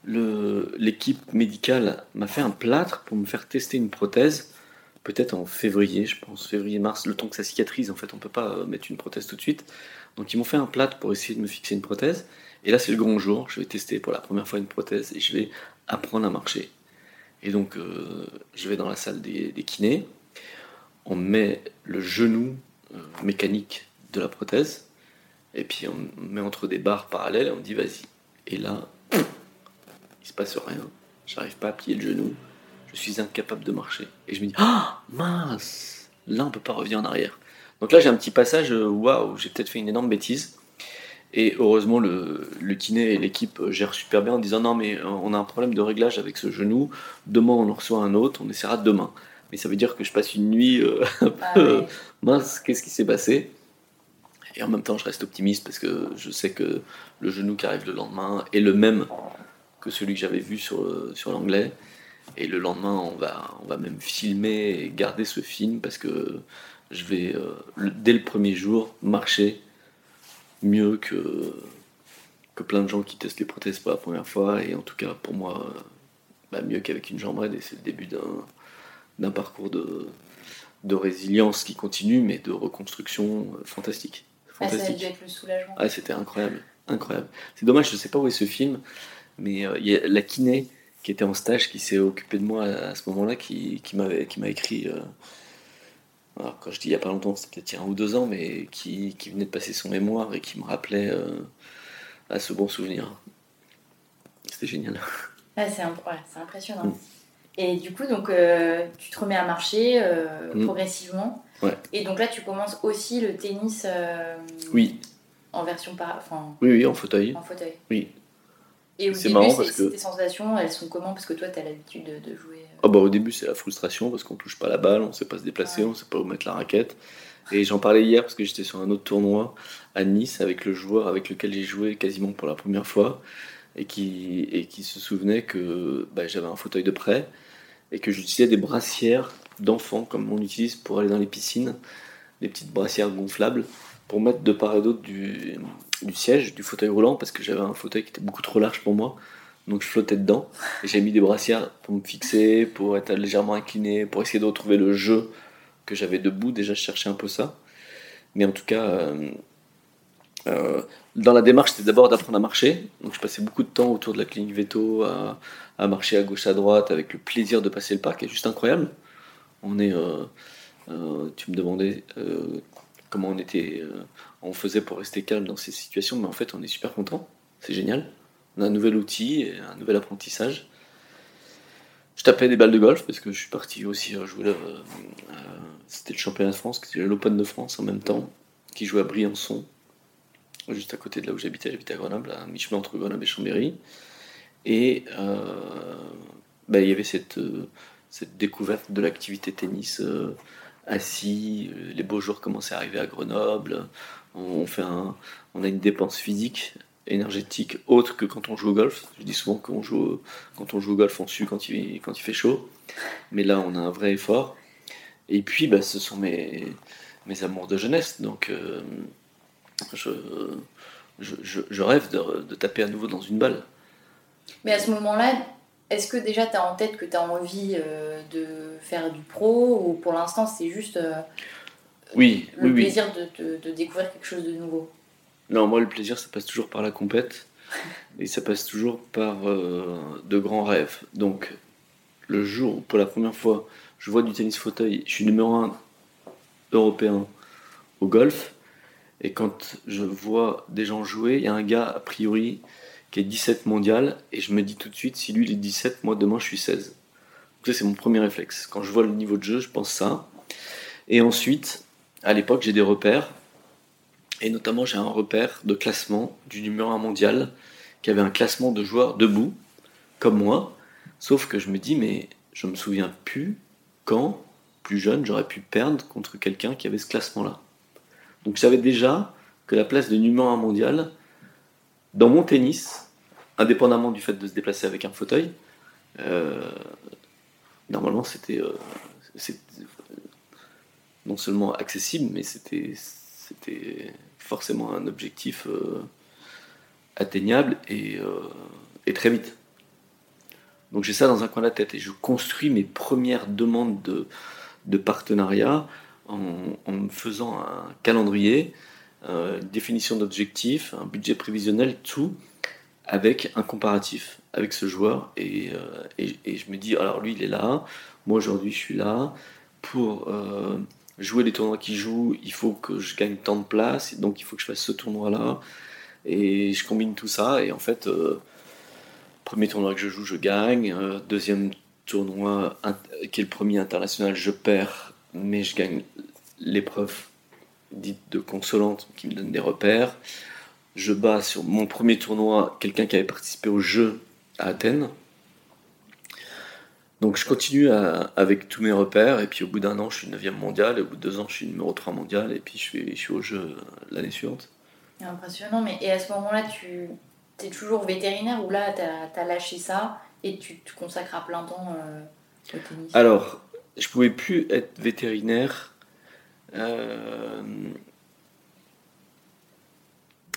L'équipe médicale m'a fait un plâtre pour me faire tester une prothèse, peut-être en février, je pense, février-mars, le temps que ça cicatrise, en fait, on peut pas euh, mettre une prothèse tout de suite. Donc ils m'ont fait un plâtre pour essayer de me fixer une prothèse. Et là, c'est le grand jour, je vais tester pour la première fois une prothèse et je vais apprendre à marcher. Et donc, euh, je vais dans la salle des, kinés, on met le genou euh, mécanique de la prothèse, et puis on met entre des barres parallèles et on dit vas-y. Et là, il se passe rien. J'arrive pas à plier le genou. Je suis incapable de marcher. Et je me dis ah [gasps] mince, là on peut pas revenir en arrière. Donc là j'ai un petit passage waouh, j'ai peut-être fait une énorme bêtise. Et heureusement, le, kiné et l'équipe gèrent super bien en disant non, mais on a un problème de réglage avec ce genou. Demain, on en reçoit un autre, on essaiera demain. Mais ça veut dire que je passe une nuit euh, [laughs] un ah peu mince, qu'est-ce qui s'est passé? Et en même temps, je reste optimiste parce que je sais que le genou qui arrive le lendemain est le même que celui que j'avais vu sur, sur l'anglais. Et le lendemain, on va, on va même filmer et garder ce film parce que je vais, euh, dès le premier jour, marcher mieux que, que plein de gens qui testent les prothèses pour la première fois. Et en tout cas, pour moi, bah, mieux qu'avec une jambe raide. Et c'est le début d'un parcours de, de résilience qui continue, mais de reconstruction euh, fantastique. fantastique. Ah, ça a le soulagement. Ah, c'était incroyable. Incroyable. C'est dommage, je sais pas où est ce film, mais euh, il y a la kiné qui était en stage, qui s'est occupée de moi à, ce moment-là, qui, qui m'a écrit. Euh, quand je dis il n'y a pas longtemps, c'était peut-être il y a un ou deux ans, mais qui, qui, venait de passer son mémoire et qui me rappelait euh, à ce bon souvenir. C'était génial. Ah, c'est impressionnant. Mm. Et du coup, donc, euh, tu te remets à marcher euh, mm. progressivement. Ouais. Et donc là, tu commences aussi le tennis. oui. En version par. Enfin, oui, oui, en fauteuil. En fauteuil. Oui. Et au début, marrant parce que... tes sensations, elles sont comment? Parce que toi, tu as l'habitude de jouer Oh bah, au début, c'est la frustration parce qu'on touche pas la balle, on sait pas se déplacer, on sait pas où mettre la raquette. Et j'en parlais hier parce que j'étais sur un autre tournoi à Nice avec le joueur avec lequel j'ai joué quasiment pour la première fois et qui, et qui se souvenait que bah, j'avais un fauteuil de prêt et que j'utilisais des brassières d'enfants comme on utilise pour aller dans les piscines, des petites brassières gonflables pour mettre de part et d'autre du, siège, du fauteuil roulant parce que j'avais un fauteuil qui était beaucoup trop large pour moi donc je flottais dedans. J'ai mis des brassières pour me fixer, pour être légèrement incliné, pour essayer de retrouver le jeu que j'avais debout. Déjà, je cherchais un peu ça. Mais en tout cas, euh, euh, dans la démarche, c'était d'abord d'apprendre à marcher. Donc je passais beaucoup de temps autour de la clinique Veto à, marcher à gauche, à droite, avec le plaisir de passer le parc, qui est juste incroyable. On est, euh, tu me demandais comment on était, on faisait pour rester calme dans ces situations, mais en fait, on est super content. C'est génial on a un nouvel outil et un nouvel apprentissage. Je tapais des balles de golf parce que je suis parti aussi jouer. Euh, c'était le championnat de France, c'était l'Open de France en même temps, qui jouait à Briançon, juste à côté de là où j'habitais. J'habitais à Grenoble, à mi-chemin entre Grenoble et Chambéry. Et euh, bah, il y avait cette, euh, cette découverte de l'activité tennis assis. Les beaux jours commençaient à arriver à Grenoble. On, fait on a une dépense physique énergétique autre que quand on joue au golf. Je dis souvent qu'on joue, quand on joue au golf, on sue quand il, quand il fait chaud. Mais là, on a un vrai effort. Et puis, bah, ce sont mes, mes amours de jeunesse. Donc, euh, je, je, rêve de, de, taper à nouveau dans une balle. Mais à ce moment-là, est-ce que déjà tu as en tête que tu as envie euh, de faire du pro ou pour l'instant c'est juste euh, oui, le oui, plaisir De, de, découvrir quelque chose de nouveau? Non, moi, le plaisir, ça passe toujours par la compète. [laughs] Et ça passe toujours par euh, de grands rêves. Donc, le jour où, pour la première fois, je vois du tennis fauteuil, je suis numéro un européen au golf. Et quand je vois des gens jouer, il y a un gars, a priori, qui est 17 mondial. Et je me dis tout de suite, si lui, il est 17, moi, demain, je suis 16. Donc, ça, c'est mon premier réflexe. Quand je vois le niveau de jeu, je pense ça. Et ensuite, à l'époque, j'ai des repères. Et notamment, j'ai un repère de classement du numéro 1 mondial qui avait un classement de joueurs debout, comme moi. Sauf que je me dis, mais je me souviens plus quand, plus jeune, j'aurais pu perdre contre quelqu'un qui avait ce classement-là. Donc, je savais déjà que la place de numéro 1 mondial, dans mon tennis, indépendamment du fait de se déplacer avec un fauteuil, euh, normalement, c'était non seulement accessible, mais c'était forcément un objectif atteignable et, très vite. Donc j'ai ça dans un coin de la tête et je construis mes premières demandes de, partenariat en, me faisant un calendrier, euh, une définition d'objectifs, un budget prévisionnel, tout avec un comparatif avec ce joueur. Et, euh, et, je me dis, alors lui il est là, moi aujourd'hui je suis là, pour euh, jouer les tournois qu'il joue, il faut que je gagne tant de places, donc il faut que je fasse ce tournoi-là. Et je combine tout ça, et en fait, euh, premier tournoi que je joue, je gagne. Deuxième tournoi, qui est le premier international, je perds, mais je gagne l'épreuve dite de consolante qui me donne des repères. Je bats sur mon premier tournoi quelqu'un qui avait participé au jeu à Athènes. Donc je continue avec tous mes repères, et puis au bout d'un an, je suis 9e mondial, et au bout de deux ans, je suis numéro 3 mondial, et puis je suis, je suis au jeu l'année suivante. Impressionnant, mais et à ce moment-là, tu es toujours vétérinaire ou là, tu as, lâché ça et tu te consacres à plein temps euh, au tennis? Alors, je pouvais plus être vétérinaire. Euh...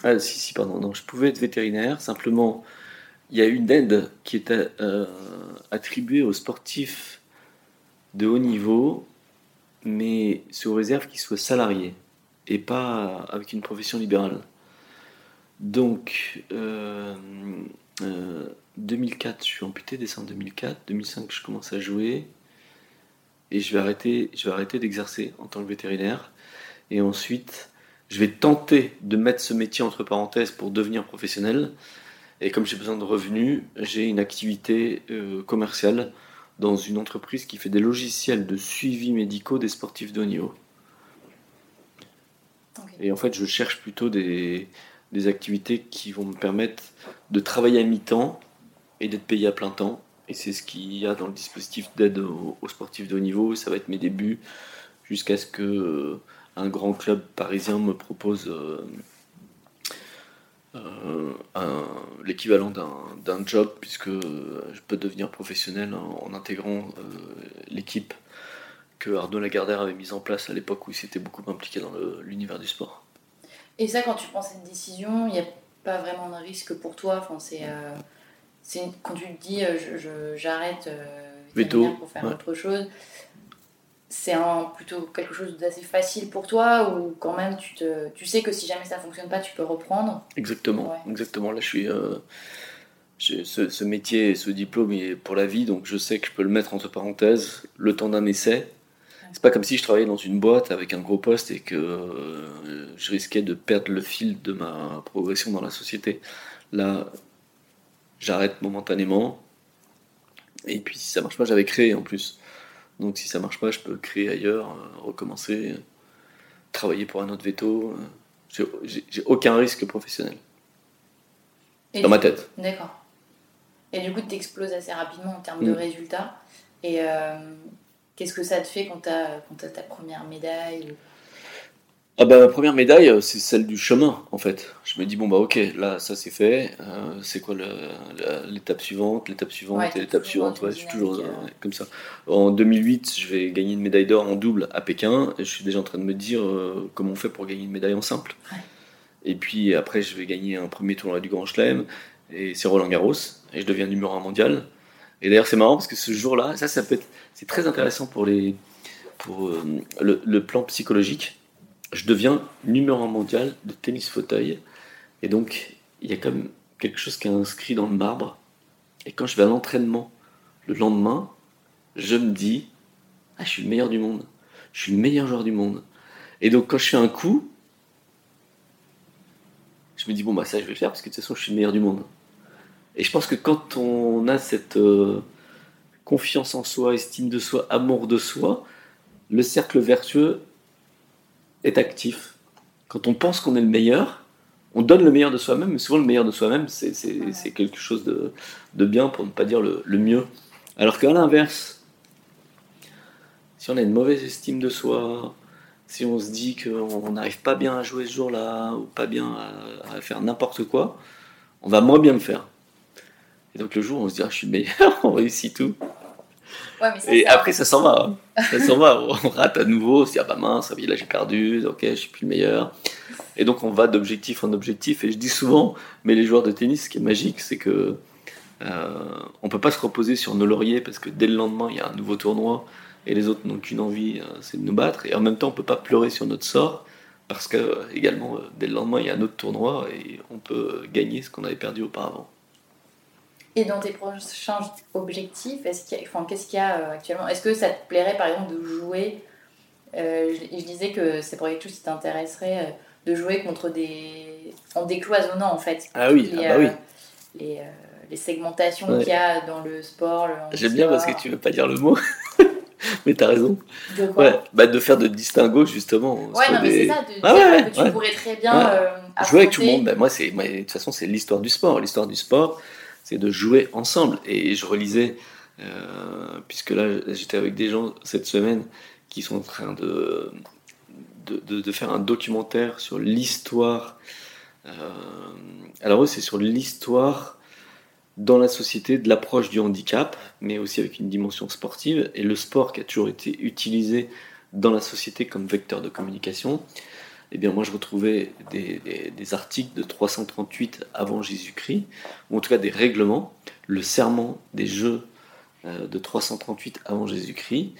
Ah, si, si, pardon, non, je pouvais être vétérinaire, simplement, il y a une aide qui était euh, attribuée aux sportifs de haut niveau, mais sous réserve qu'ils soient salariés et pas avec une profession libérale. Donc, euh, 2004, euh, je suis amputé, décembre 2004. 2005, je commence à jouer. Et je vais arrêter, je vais arrêter d'exercer en tant que vétérinaire. Et ensuite, je vais tenter de mettre ce métier entre parenthèses pour devenir professionnel. Et comme j'ai besoin de revenus, j'ai une activité euh, commerciale dans une entreprise qui fait des logiciels de suivi médicaux des sportifs de haut niveau. Et en fait, je cherche plutôt des, des activités qui vont me permettre de travailler à mi-temps et d'être payé à plein temps. Et c'est ce qu'il y a dans le dispositif d'aide aux, sportifs de haut niveau. Ça va être mes débuts jusqu'à ce que un grand club parisien me propose euh, euh, l'équivalent d'un job, puisque je peux devenir professionnel en, intégrant l'équipe que Arnaud Lagardère avait mise en place à l'époque où il s'était beaucoup impliqué dans l'univers du sport. Et ça, quand tu prends cette décision, il n'y a pas vraiment de risque pour toi? Enfin, c'est, euh, quand tu te dis euh, j'arrête euh, pour faire autre chose, c'est plutôt quelque chose d'assez facile pour toi ou quand même tu, te, tu sais que si jamais ça fonctionne pas, tu peux reprendre? Exactement, exactement. Là, je suis. Ce, ce, métier et ce diplôme est pour la vie, donc je sais que je peux le mettre entre parenthèses le temps d'un essai c'est pas comme si je travaillais dans une boîte avec un gros poste et que euh, je risquais de perdre le fil de ma progression dans la société. Là, j'arrête momentanément. Et puis si ça marche pas, j'avais créé en plus. Donc si ça marche pas, je peux créer ailleurs, euh, recommencer, travailler pour un autre veto. Euh, j'ai aucun risque professionnel. dans ma tête. D'accord. Et du coup, tu exploses assez rapidement en termes de mm. résultats. Et Qu'est-ce que ça te fait quand tu as, as, ta première médaille ah bah, ma première médaille, euh, c'est celle du chemin, en fait. Je me dis, bon, bah ok, là, ça c'est fait. Euh, c'est quoi l'étape suivante L'étape suivante et l'étape suivante, ouais, je suis toujours euh, comme ça. En 2008, je vais gagner une médaille d'or en double à Pékin. Et je suis déjà en train de me dire comment on fait pour gagner une médaille en simple. Et puis après, je vais gagner un premier tournoi du Grand Chelem. Et c'est Roland Garros. Et je deviens numéro 1 mondial. Et d'ailleurs, c'est marrant parce que ce jour-là, ça, ça peut être, c'est très intéressant pour les, pour le, plan psychologique. Je deviens numéro un mondial de tennis fauteuil, et donc il y a quand quelque chose qui est inscrit dans le marbre. Et quand je vais à l'entraînement le lendemain, je me dis, ah, je suis le meilleur du monde, je suis le meilleur joueur du monde. Et donc quand je fais un coup, je me dis bon bah ça je vais le faire parce que de toute façon je suis le meilleur du monde. Et je pense que quand on a cette euh, confiance en soi, estime de soi, amour de soi, le cercle vertueux est actif. Quand on pense qu'on est le meilleur, on donne le meilleur de soi-même, mais souvent le meilleur de soi-même, c'est quelque chose de, bien, pour ne pas dire le, mieux. Alors qu'à l'inverse, si on a une mauvaise estime de soi, si on se dit qu'on n'arrive pas bien à jouer ce jour-là, ou pas bien à faire n'importe quoi, on va moins bien le faire. Et donc le jour où on se dit ah, je suis le meilleur, [laughs] on réussit tout. Et après, ça s'en va. Hein. [laughs] Ça s'en va. On rate à nouveau. On se dit, ah bah mince, là j'ai perdu, ok, je suis plus le meilleur. Et donc, on va d'objectif en objectif. Et je dis souvent, mais les joueurs de tennis, ce qui est magique, c'est que euh, on peut pas se reposer sur nos lauriers parce que dès le lendemain, il y a un nouveau tournoi et les autres n'ont qu'une envie, euh, c'est de nous battre. Et en même temps, on peut pas pleurer sur notre sort parce que également, euh, dès le lendemain, il y a un autre tournoi et on peut gagner ce qu'on avait perdu auparavant. Et dans tes prochains objectifs, est-ce qu'il qu'est-ce qu'il y a euh, actuellement? Est-ce que ça te plairait par exemple de jouer euh, je, disais que c'est pour chose qui t'intéresserait euh, de jouer contre des. en décloisonnant en fait. Ah oui, les, ah bah oui. les, les, segmentations qu'il y a dans le sport. J'aime bien parce que tu veux pas dire le mot. [laughs] mais t'as raison. De quoi? Ouais, bah de faire de distinguo justement. Ouais, non, mais c'est ça, de ah dire que tu pourrais très bien. Jouer avec tout le monde, bah, moi, c'est, de toute façon, c'est l'histoire du sport. L'histoire du sport, c'est de jouer ensemble. Et je relisais, euh, puisque là j'étais avec des gens cette semaine qui sont en train de, de, faire un documentaire sur l'histoire. Euh, alors c'est sur l'histoire dans la société de l'approche du handicap, mais aussi avec une dimension sportive, et le sport qui a toujours été utilisé dans la société comme vecteur de communication eh bien moi je retrouvais des, articles de 338 avant Jésus-Christ, ou en tout cas des règlements, le serment des jeux euh, de 338 avant Jésus-Christ.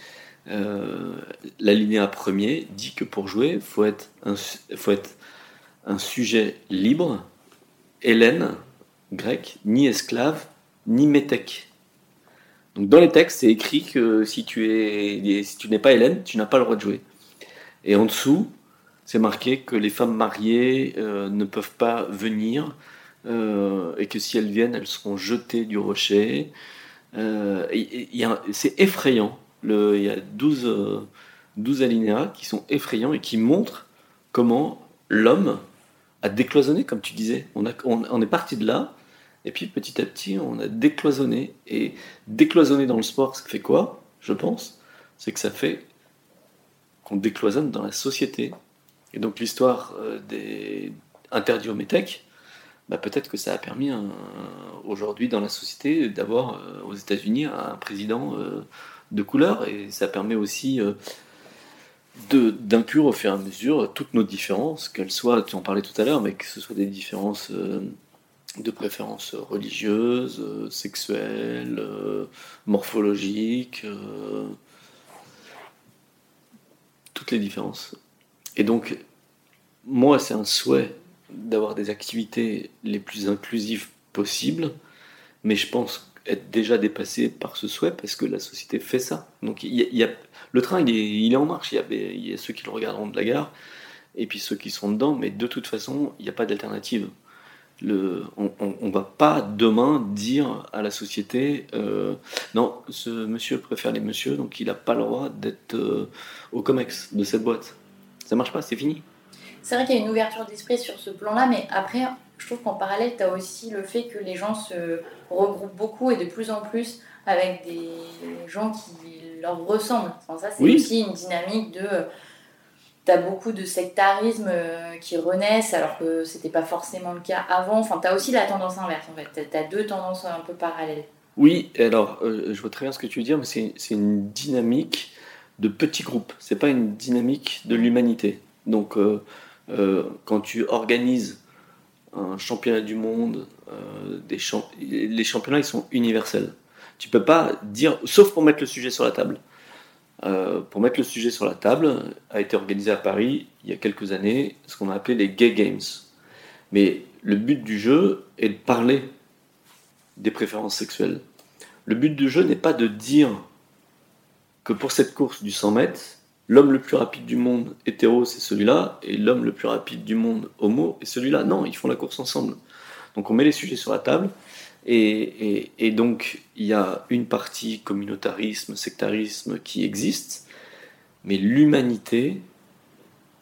Euh, L'alinéa premier dit que pour jouer, il faut faut être un sujet libre, hélène, grec, ni esclave, ni métèque. Donc dans les textes, c'est écrit que si tu si tu n'es pas hélène, tu n'as pas le droit de jouer. Et en dessous, c'est marqué que les femmes mariées euh, ne peuvent pas venir euh, et que si elles viennent, elles seront jetées du rocher. Euh, c'est effrayant. Le, il y a 12, 12 alinéas qui sont effrayants et qui montrent comment l'homme a décloisonné, comme tu disais. On, est parti de là, et puis petit à petit, on a décloisonné. Et décloisonner dans le sport, ça fait quoi, je pense? C'est que ça fait qu'on décloisonne dans la société. Et donc l'histoire euh, des interdits bah, peut-être que ça a permis aujourd'hui dans la société d'avoir euh, aux États-Unis un président euh, de couleur et ça permet aussi d'inclure au fur et à mesure toutes nos différences, qu'elles soient, tu en parlais tout à l'heure, mais que ce soit des différences de préférence religieuses, sexuelles, morphologiques, toutes les différences. Et donc, moi, c'est un souhait d'avoir des activités les plus inclusives possibles, mais je pense être déjà dépassé par ce souhait parce que la société fait ça. Donc, y a, le train, il est, en marche. Il y, a, ceux qui le regarderont de la gare et puis ceux qui sont dedans, mais de toute façon, il n'y a pas d'alternative. On ne va pas demain dire à la société euh, non, ce monsieur préfère les messieurs, donc il n'a pas le droit d'être euh, au COMEX de cette boîte ça marche pas, c'est fini. C'est vrai qu'il y a une ouverture d'esprit sur ce plan-là, mais après, je trouve qu'en parallèle, tu as aussi le fait que les gens se regroupent beaucoup et de plus en plus avec des gens qui leur ressemblent. ça, c'est aussi une dynamique de. Tu as beaucoup de sectarisme euh, qui renaissent alors que c'était pas forcément le cas avant. Enfin, tu as aussi la tendance inverse en fait. Tu as deux tendances un peu parallèles. Oui, alors euh, je vois très bien ce que tu veux dire, mais c'est une dynamique de petits groupes. C'est pas une dynamique de l'humanité. Donc, euh, euh, quand tu organises un championnat du monde, euh, les championnats ils sont universels. Tu peux pas dire, sauf pour mettre le sujet sur la table. pour mettre le sujet sur la table, a été organisé à Paris il y a quelques années ce qu'on a appelé les Gay Games. Mais le but du jeu est de parler des préférences sexuelles. Le but du jeu n'est pas de dire que pour cette course du 100 mètres, l'homme le plus rapide du monde hétéro, c'est celui-là, et l'homme le plus rapide du monde homo est celui-là. Non, ils font la course ensemble. Donc on met les sujets sur la table, et, donc il y a une partie communautarisme, sectarisme qui existe, mais l'humanité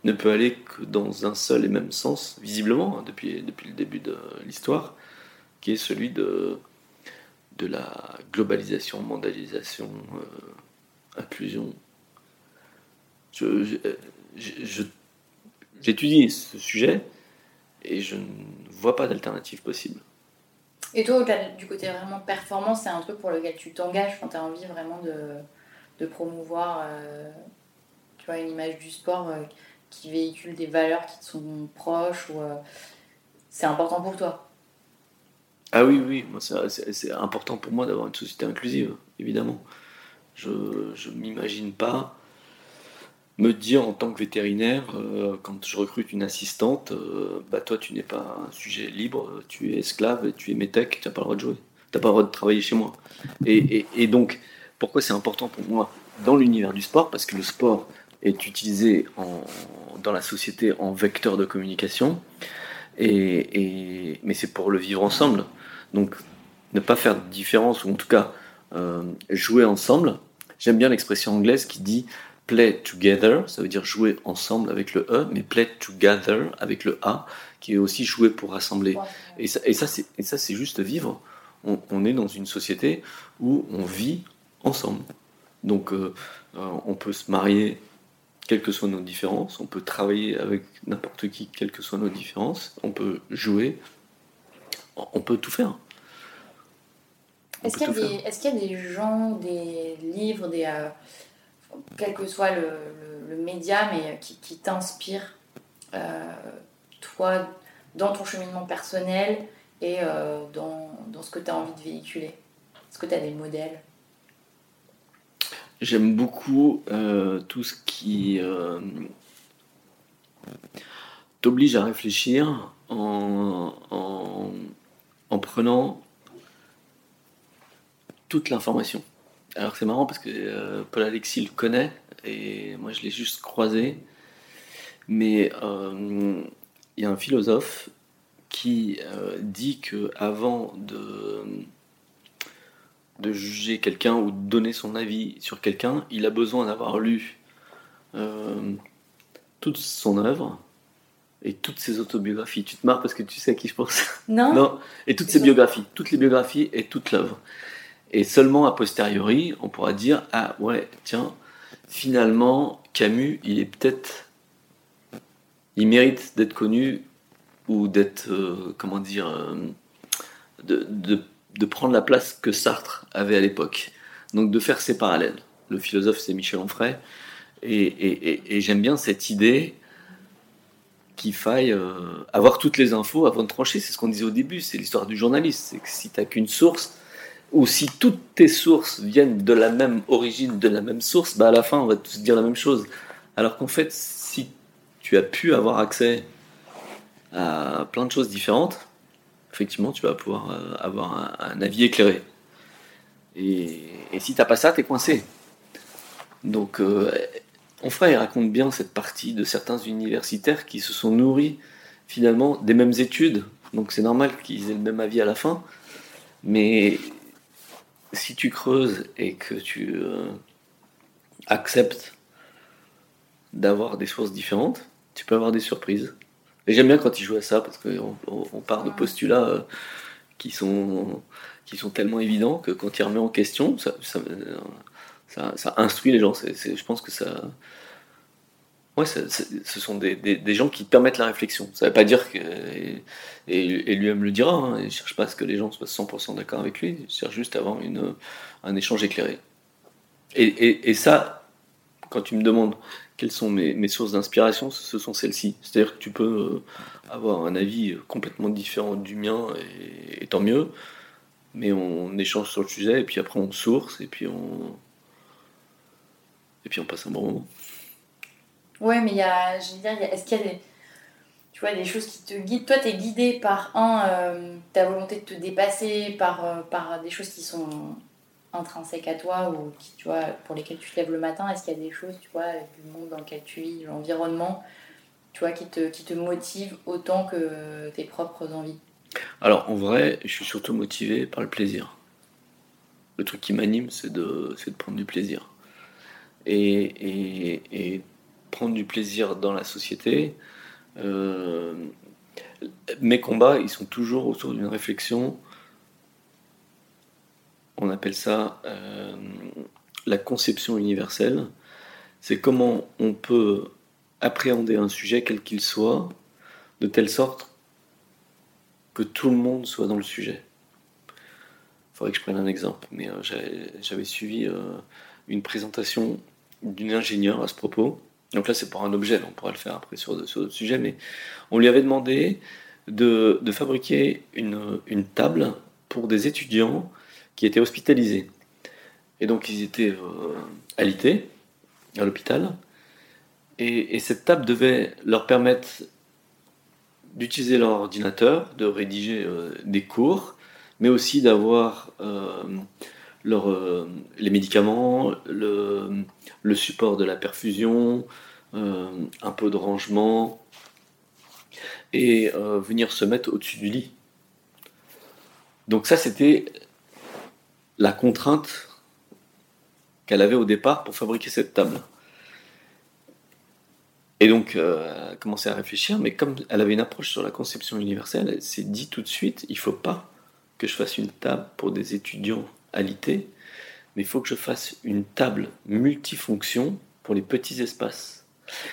ne peut aller que dans un seul et même sens, visiblement, hein, depuis, le début de l'histoire, qui est celui de, de la globalisation, mondialisation. Euh, inclusion. J'étudie ce sujet et je ne vois pas d'alternative possible. Et toi, du côté vraiment performance, c'est un truc pour lequel tu t'engages quand tu as envie vraiment de, de promouvoir euh, tu vois, une image du sport euh, qui véhicule des valeurs qui te sont proches ou c'est important pour toi? Ah oui, oui, c'est important pour moi d'avoir une société inclusive, évidemment. Je ne m'imagine pas me dire en tant que vétérinaire, euh, quand je recrute une assistante, euh, bah toi tu n'es pas un sujet libre, tu es esclave, tu es métèque, tu n'as pas le droit de jouer, tu n'as pas le droit de travailler chez moi. Et, donc, pourquoi c'est important pour moi dans l'univers du sport? Parce que le sport est utilisé dans la société en vecteur de communication, et, mais c'est pour le vivre ensemble. Donc, ne pas faire de différence, ou en tout cas euh, jouer ensemble. J'aime bien l'expression anglaise qui dit play together, ça veut dire jouer ensemble avec le E, mais play together avec le A, qui est aussi jouer pour rassembler. Et ça, et ça c'est juste vivre. On, est dans une société où on vit ensemble. Donc, euh, euh, on peut se marier, quelles que soient nos différences, on peut travailler avec n'importe qui, quelles que soient nos différences, on peut jouer, on peut tout faire. Est-ce qu'il y, a des gens, des livres, des, euh, quel que soit le, média, mais qui, qui t'inspire, euh, toi, dans ton cheminement personnel et euh, dans, dans, ce que tu as envie de véhiculer? Est-ce que tu as des modèles? J'aime beaucoup euh, tout ce qui t'oblige à réfléchir en, en, en prenant toute l'information. Alors c'est marrant parce que euh, Paul Alexis le connaît et moi je l'ai juste croisé. Mais euh, il y a un philosophe qui euh, dit que avant de, de juger quelqu'un ou de donner son avis sur quelqu'un, il a besoin d'avoir lu toute son œuvre et toutes ses autobiographies. Tu te marres parce que tu sais à qui je pense? Non. non. Et toutes ses biographies, toutes les biographies et toute l'œuvre. Et seulement a posteriori, on pourra dire Ah ouais, tiens, finalement, Camus, il est peut-être. Il mérite d'être connu ou d'être. Euh, comment dire. Euh, de, de, prendre la place que Sartre avait à l'époque. Donc de faire ces parallèles. Le philosophe, c'est Michel Onfray. Et, et, j'aime bien cette idée qu'il faille euh, avoir toutes les infos avant de trancher. C'est ce qu'on disait au début, c'est l'histoire du journaliste. C'est que si tu n'as qu'une source, ou si toutes tes sources viennent de la même origine, de la même source, bah à la fin on va tous dire la même chose. Alors qu'en fait, si tu as pu avoir accès à plein de choses différentes, effectivement tu vas pouvoir euh, avoir un, avis éclairé. Et, et si t'as pas ça, t'es coincé. Donc euh, Onfray raconte bien cette partie de certains universitaires qui se sont nourris finalement des mêmes études, donc c'est normal qu'ils aient le même avis à la fin, mais si tu creuses et que tu euh, acceptes d'avoir des sources différentes, tu peux avoir des surprises. Et j'aime bien quand il joue à ça parce qu'on on part de postulats euh, qui, sont, qui sont tellement évidents que quand il remet en question, ça, ça, instruit les gens. je pense que ça, Ouais, ce sont des, gens qui permettent la réflexion. Ça ne veut pas dire que. Et, lui-même le dira, hein, il ne cherche pas à ce que les gens soient 100% d'accord avec lui, il cherche juste à avoir une, un échange éclairé. Et, ça, quand tu me demandes quelles sont mes, sources d'inspiration, ce sont celles-ci. C'est-à-dire que tu peux euh, avoir un avis complètement différent du mien, et, tant mieux, mais on, échange sur le sujet, et puis après on source, et puis on. Et puis on passe un bon moment. Ouais, mais il y a, je veux dire, est-ce qu'il y a des, tu vois, des choses qui te guident? Toi, tu es guidé par, un, euh, ta volonté de te dépasser, par, euh, par des choses qui sont intrinsèques à toi ou qui, tu vois, pour lesquelles tu te lèves le matin? Est-ce qu'il y a des choses, tu vois, du monde dans lequel tu vis, l'environnement, tu vois, qui te, qui te motivent autant que tes propres envies? Alors, en vrai, je suis surtout motivé par le plaisir. Le truc qui m'anime, c'est de, de prendre du plaisir. Et, et, et prendre du plaisir dans la société. Euh, mes combats, ils sont toujours autour d'une réflexion. On appelle ça euh, la conception universelle. C'est comment on peut appréhender un sujet, quel qu'il soit, de telle sorte que tout le monde soit dans le sujet. faudrait que je prenne un exemple, mais j'avais suivi une présentation d'une ingénieure à ce propos. Donc là, c'est pour un objet, on pourra le faire après sur, d'autres sujets, mais on lui avait demandé de, fabriquer une, table pour des étudiants qui étaient hospitalisés. Et donc, ils étaient alités à l'hôpital. Et, cette table devait leur permettre d'utiliser leur ordinateur, de rédiger euh, des cours, mais aussi d'avoir euh, euh, les médicaments, le, support de la perfusion, un peu de rangement, et venir se mettre au-dessus du lit. Donc ça, c'était la contrainte qu'elle avait au départ pour fabriquer cette table. Et donc, euh, elle a commencé à réfléchir, mais comme elle avait une approche sur la conception universelle, elle s'est dit tout de suite, il ne faut pas que je fasse une table pour des étudiants alités, mais il faut que je fasse une table multifonction pour les petits espaces.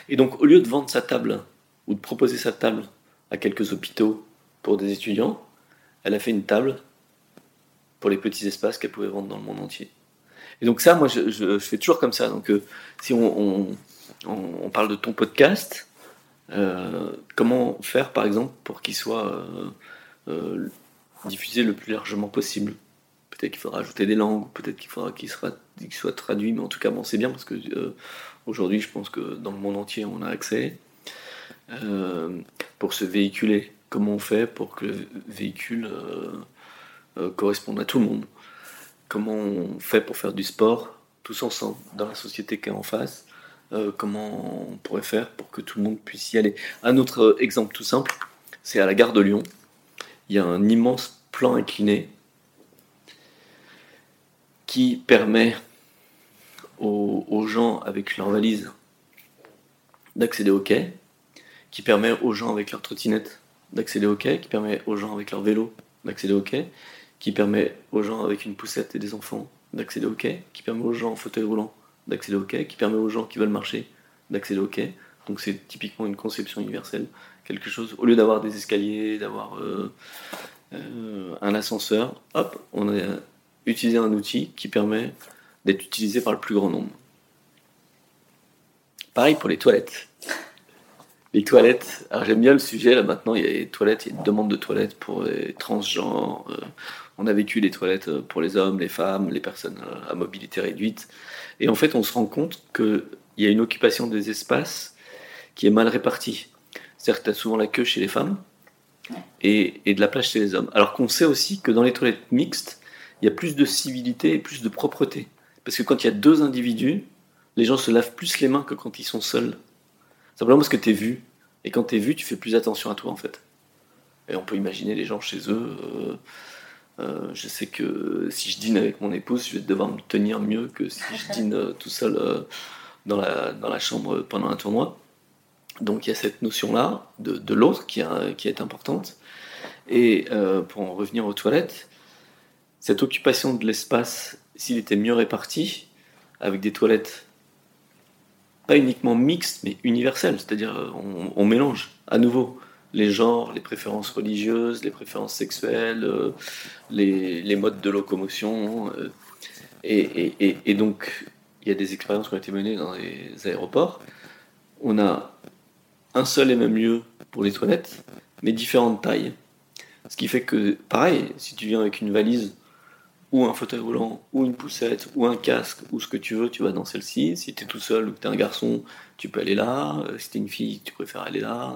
Et donc, au lieu de vendre sa table, ou de proposer sa table à quelques hôpitaux pour des étudiants, elle a fait une table pour les petits espaces qu'elle pouvait vendre dans le monde entier. Et donc ça, moi, je, fais toujours comme ça. Donc, euh, si on parle de ton podcast. Euh, comment faire, par exemple, pour qu'il soit euh, diffusé le plus largement possible? Peut-être qu'il faudra ajouter des langues, peut-être qu'il faudra qu'il soit traduit, mais en tout cas, bon, c'est bien parce que aujourd'hui, je pense que dans le monde entier, on a accès. pour se véhiculer, comment on fait pour que le véhicule corresponde à tout le monde? Comment on fait pour faire du sport tous ensemble, dans la société qui est en face? Euh, comment on pourrait faire pour que tout le monde puisse y aller? Un autre euh, exemple tout simple, c'est à la gare de Lyon. Il y a un immense plan incliné qui permet aux, gens avec leur valise d'accéder au quai, qui permet aux gens avec leur trottinette d'accéder au quai, qui permet aux gens avec leur vélo d'accéder au quai, qui permet aux gens avec une poussette et des enfants d'accéder au quai, qui permet aux gens en fauteuil roulant d'accéder au quai, qui permet aux gens qui veulent marcher d'accéder au quai. Donc c'est typiquement une conception universelle. Quelque chose, au lieu d'avoir des escaliers, d'avoir euh, euh, un ascenseur, hop, on a utilisé un outil qui permet d'être utilisé par le plus grand nombre. Pareil pour les toilettes. Les toilettes, alors j'aime bien le sujet, là maintenant il y a des toilettes, il y a une demande de toilettes pour les transgenres. Euh, on a vécu les toilettes pour les hommes, les femmes, les personnes à mobilité réduite. Et en fait, on se rend compte qu'il y a une occupation des espaces qui est mal répartie. C'est-à-dire que tu as souvent la queue chez les femmes et, de la place chez les hommes. Alors qu'on sait aussi que dans les toilettes mixtes, il y a plus de civilité et plus de propreté. Parce que quand il y a deux individus, les gens se lavent plus les mains que quand ils sont seuls. Simplement parce que tu es vu. Et quand tu es vu, tu fais plus attention à toi en fait. Et on peut imaginer les gens chez eux. Euh, euh, je sais que si je dîne avec mon épouse, je vais devoir me tenir mieux que si je [laughs] dîne euh, tout seul dans, la, dans la chambre pendant un tournoi. Donc il y a cette notion-là de, de l'autre qui, qui, est importante. Et pour en revenir aux toilettes, cette occupation de l'espace, s'il était mieux réparti, avec des toilettes pas uniquement mixtes, mais universelles, c'est-à-dire on, on mélange à nouveau les genres, les préférences religieuses, les préférences sexuelles, euh, les, modes de locomotion. Euh, et, donc, il y a des expériences qui ont été menées dans les aéroports. On a un seul et même lieu pour les toilettes, mais différentes tailles. Ce qui fait que, pareil, si tu viens avec une valise ou un fauteuil roulant, ou une poussette, ou un casque, ou ce que tu veux, tu vas dans celle-ci. Si tu es tout seul ou que tu es un garçon, tu peux aller là. Si tu es une fille, tu préfères aller là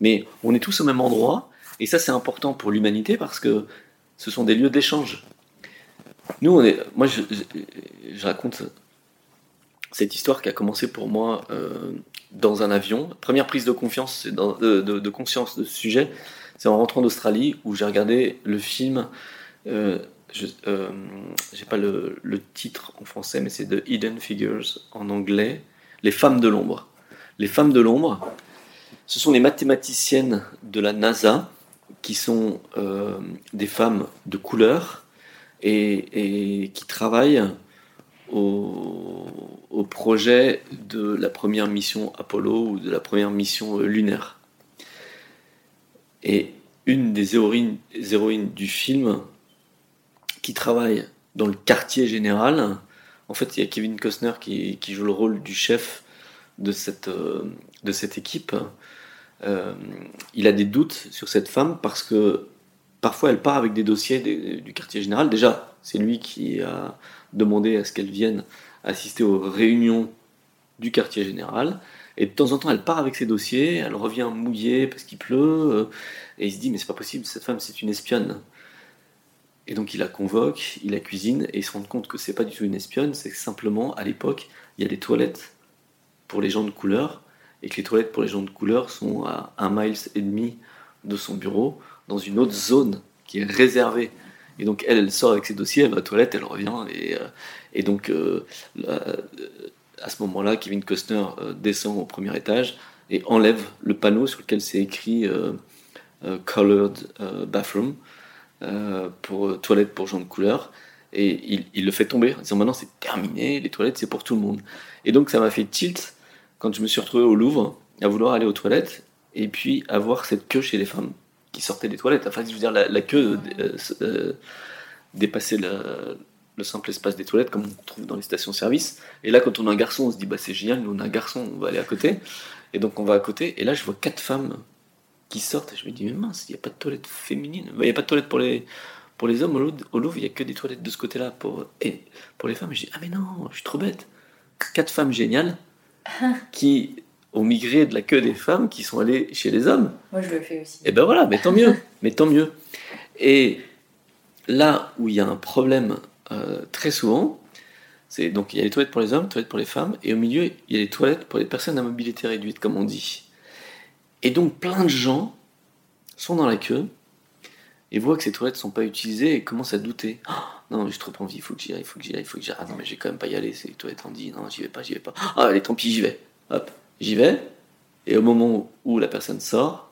mais on est tous au même endroit, et ça c'est important pour l'humanité parce que ce sont des lieux d'échange. Nous, moi je, raconte cette histoire qui a commencé pour moi euh, dans un avion. Première prise de confiance, de, conscience de ce sujet, c'est en rentrant d'Australie où j'ai regardé le film. Euh, je euh, pas le, le, titre en français, mais c'est The Hidden Figures en anglais. Les femmes de l'ombre. Les femmes de l'ombre, ce sont les mathématiciennes de la NASA qui sont euh, des femmes de couleur et, qui travaillent au, projet de la première mission Apollo ou de la première mission euh, lunaire. Et une des héroïnes, du film, qui travaille dans le quartier général. En fait, il y a Kevin Costner qui, joue le rôle du chef de cette, euh, de cette équipe. Euh, il a des doutes sur cette femme parce que parfois elle part avec des dossiers du quartier général. Déjà, c'est lui qui a demandé à ce qu'elle vienne assister aux réunions du quartier général. Et de temps en temps, elle part avec ses dossiers, elle revient mouillée parce qu'il pleut, euh, et il se dit, mais c'est pas possible, cette femme, c'est une espionne. Et donc il la convoque, il la cuisine, et il se rend compte que c'est pas du tout une espionne, c'est simplement, à l'époque, il y a des toilettes pour les gens de couleur, et que les toilettes pour les gens de couleur sont à un mile et demi de son bureau, dans une autre zone qui est réservée. Et donc elle, elle sort avec ses dossiers, elle va aux toilettes, elle revient, et, euh, et donc euh, à ce moment-là, Kevin Costner euh, descend au premier étage et enlève le panneau sur lequel c'est écrit euh, euh, Colored Bathroom, pour toilettes pour gens de couleur. Et il, le fait tomber en disant maintenant c'est terminé, les toilettes c'est pour tout le monde. Et donc ça m'a fait tilt quand je me suis retrouvé au Louvre à vouloir aller aux toilettes et puis à voir cette queue chez les femmes qui sortaient des toilettes. Enfin, je veux dire, la, queue dépassait la, le simple espace des toilettes comme on trouve dans les stations-service. Et là, quand on a un garçon, on se dit bah c'est génial, nous on a un garçon, on va aller à côté. Et donc on va à côté. Et là, je vois quatre femmes qui sortent. Je me dis mais mince, il n'y a pas de toilettes féminines. Il n'y a pas de toilettes pour les pour les hommes au Louvre. Il n'y a que des toilettes de ce côté-là pour et pour les femmes. Je dis ah mais non, je suis trop bête. Quatre femmes géniales [laughs] qui ont migré de la queue des femmes qui sont allées chez les hommes. Moi, je le fais aussi. Et ben voilà, mais tant mieux, [laughs] mais tant mieux. Et là où il y a un problème euh, très souvent, c'est donc il y a les toilettes pour les hommes, les toilettes pour les femmes, et au milieu il y a les toilettes pour les personnes à mobilité réduite, comme on dit. Et donc plein de gens sont dans la queue et voient que ces toilettes ne sont pas utilisées et commencent à douter. Oh, non, j'ai trop envie, il faut que j'y aille, il faut que j'y aille, il faut que j'y aille. Ah non, mais j'ai quand même pas y aller, c'est les toilettes en dit, non, j'y vais pas, j'y vais pas. Ah, allez, tant pis, j'y vais. Hop, j'y vais. Et au moment où la personne sort,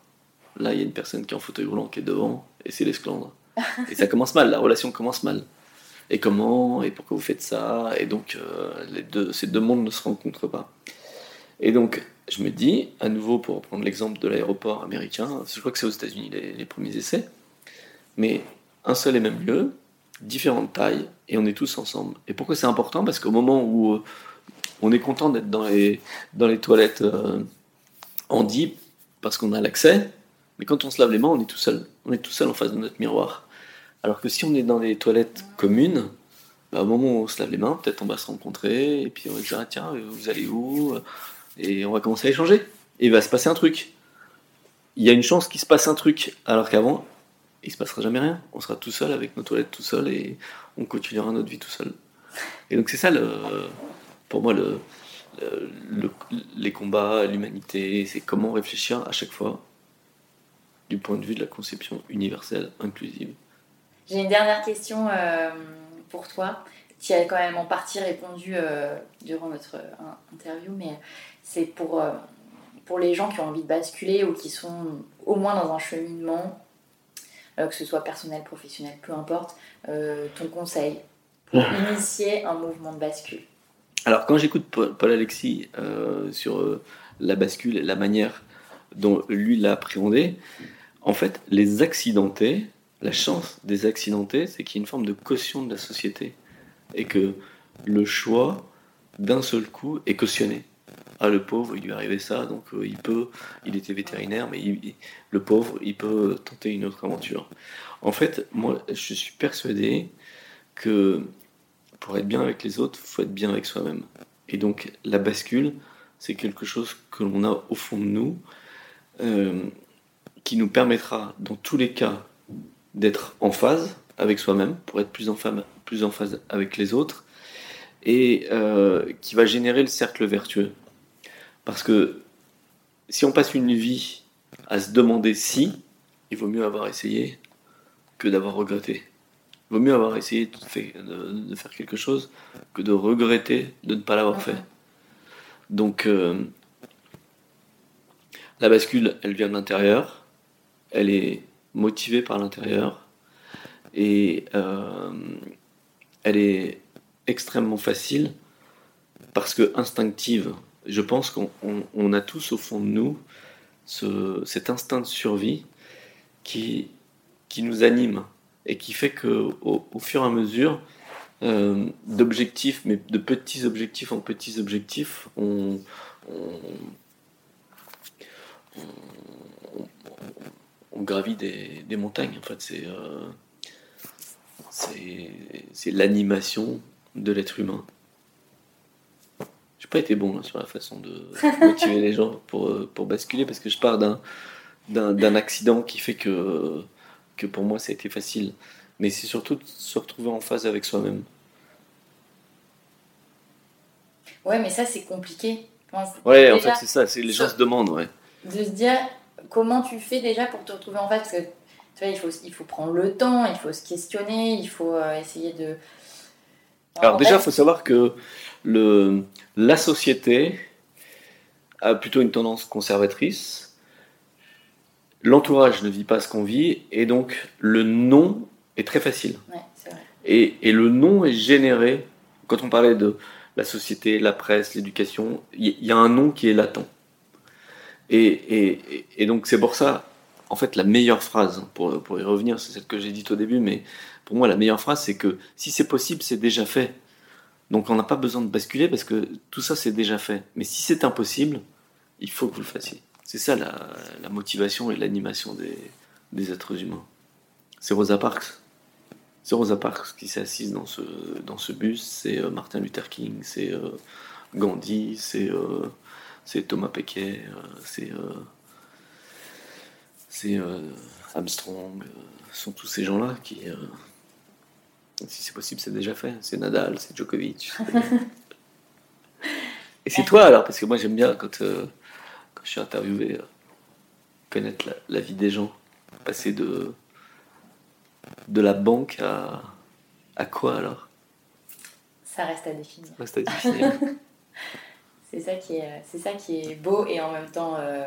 là, il y a une personne qui est en fauteuil roulant qui est devant, et c'est l'esclandre. [laughs] Et ça commence mal, la relation commence mal et comment, et pourquoi vous faites ça, et donc euh, les deux, ces deux mondes ne se rencontrent pas. Et donc, je me dis, à nouveau, pour prendre l'exemple de l'aéroport américain, je crois que c'est aux États-Unis les, premiers essais, mais un seul et même lieu, différentes tailles, et on est tous ensemble. Et pourquoi c'est important? Parce qu'au moment où euh, on est content d'être dans les, dans les toilettes euh, deep, parce qu'on a l'accès, mais quand on se lave les mains, on est tout seul. On est tout seul en face de notre miroir. Alors que si on est dans des toilettes communes, bah, au moment où on se lave les mains, peut-être on va se rencontrer, et puis on va dire ah, tiens, vous allez où? Et on va commencer à échanger. Et il va se passer un truc. Il y a une chance qu'il se passe un truc, alors qu'avant, il se passera jamais rien. On sera tout seul avec nos toilettes tout seul et on continuera notre vie tout seul. Et donc c'est ça, pour moi, le, les combats, l'humanité, c'est comment réfléchir à chaque fois du point de vue de la conception universelle, inclusive. J'ai une dernière question euh, pour toi. Tu as quand même en partie répondu euh, durant notre euh, interview, mais c'est pour, pour les gens qui ont envie de basculer ou qui sont au moins dans un cheminement, que ce soit personnel, professionnel, peu importe, ton conseil pour [laughs] initier un mouvement de bascule. Alors quand j'écoute Paul Alexis sur la bascule et la manière dont lui l'a appréhendé, en fait, les accidentés, la chance des accidentés, c'est qu'il y a une forme de caution de la société et que le choix d'un seul coup est cautionné. Ah, le pauvre, il lui arrivé ça, donc euh, il peut, il était vétérinaire, mais le pauvre, il peut tenter une autre aventure. En fait, moi, je suis persuadé que pour être bien avec les autres, il faut être bien avec soi-même. Et donc, la bascule, c'est quelque chose que l'on a au fond de nous, euh, qui nous permettra, dans tous les cas, d'être en phase avec soi-même pour être plus en, plus en phase avec les autres et euh, qui va générer le cercle vertueux. Parce que si on passe une vie à se demander si, il vaut mieux avoir essayé que d'avoir regretté. Il vaut mieux avoir essayé de, faire quelque chose que de regretter de ne pas l'avoir fait. Donc, euh, la bascule, elle vient de l'intérieur, elle est motivée par l'intérieur et euh, elle est extrêmement facile parce que instinctive. Je pense qu'on a tous au fond de nous ce, cet instinct de survie qui, qui nous anime et qui fait que au, fur et à mesure euh, d'objectifs, mais de petits objectifs en petits objectifs, on, gravit des, montagnes. En fait, c'est euh, c'est l'animation de l'être humain. J'ai pas été bon sur la façon de [laughs] motiver les gens pour, euh, pour basculer parce que je pars d'un d'un accident qui fait que, que pour moi ça a été facile. Mais c'est surtout de se retrouver en phase avec soi-même. Ouais, mais ça c'est compliqué. ouais, en fait c'est ça, c'est les gens se demandent, ouais. De se dire comment tu fais déjà pour te retrouver en phase? Parce que tu vois, il faut, il faut prendre le temps, il faut se questionner, il faut euh, essayer de. Alors, déjà, il faut savoir que le, la société a plutôt une tendance conservatrice l'entourage ne vit pas ce qu'on vit, et donc le non est très facile. Et, et, le non est généré, quand on parlait de la société, la presse, l'éducation, il y, a un non qui est latent. Et, et, et donc c'est pour ça, en fait, la meilleure phrase, pour, pour y revenir, c'est celle que j'ai dite au début, mais pour moi, la meilleure phrase, c'est que si c'est possible, c'est déjà fait. Donc on n'a pas besoin de basculer parce que tout ça, c'est déjà fait. Mais si c'est impossible, il faut que vous le fassiez. C'est ça la, motivation et l'animation des, êtres humains. C'est Rosa Parks. C'est Rosa Parks qui s'est assise dans ce, dans ce bus, c'est euh, Martin Luther King, c'est euh, Gandhi, c'est euh, Thomas Pequet, c'est c'est Armstrong, sont tous ces gens-là qui, si c'est possible, c'est déjà fait. C'est Nadal, c'est Djokovic. [laughs] Et c'est toi alors, parce que moi j'aime bien quand je suis interviewé, euh, connaître la, vie des gens, passer de, de la banque à, à quoi alors? Ça reste à définir. Reste à définir. [laughs] c'est ça qui est, c'est ça qui est beau et en même temps euh,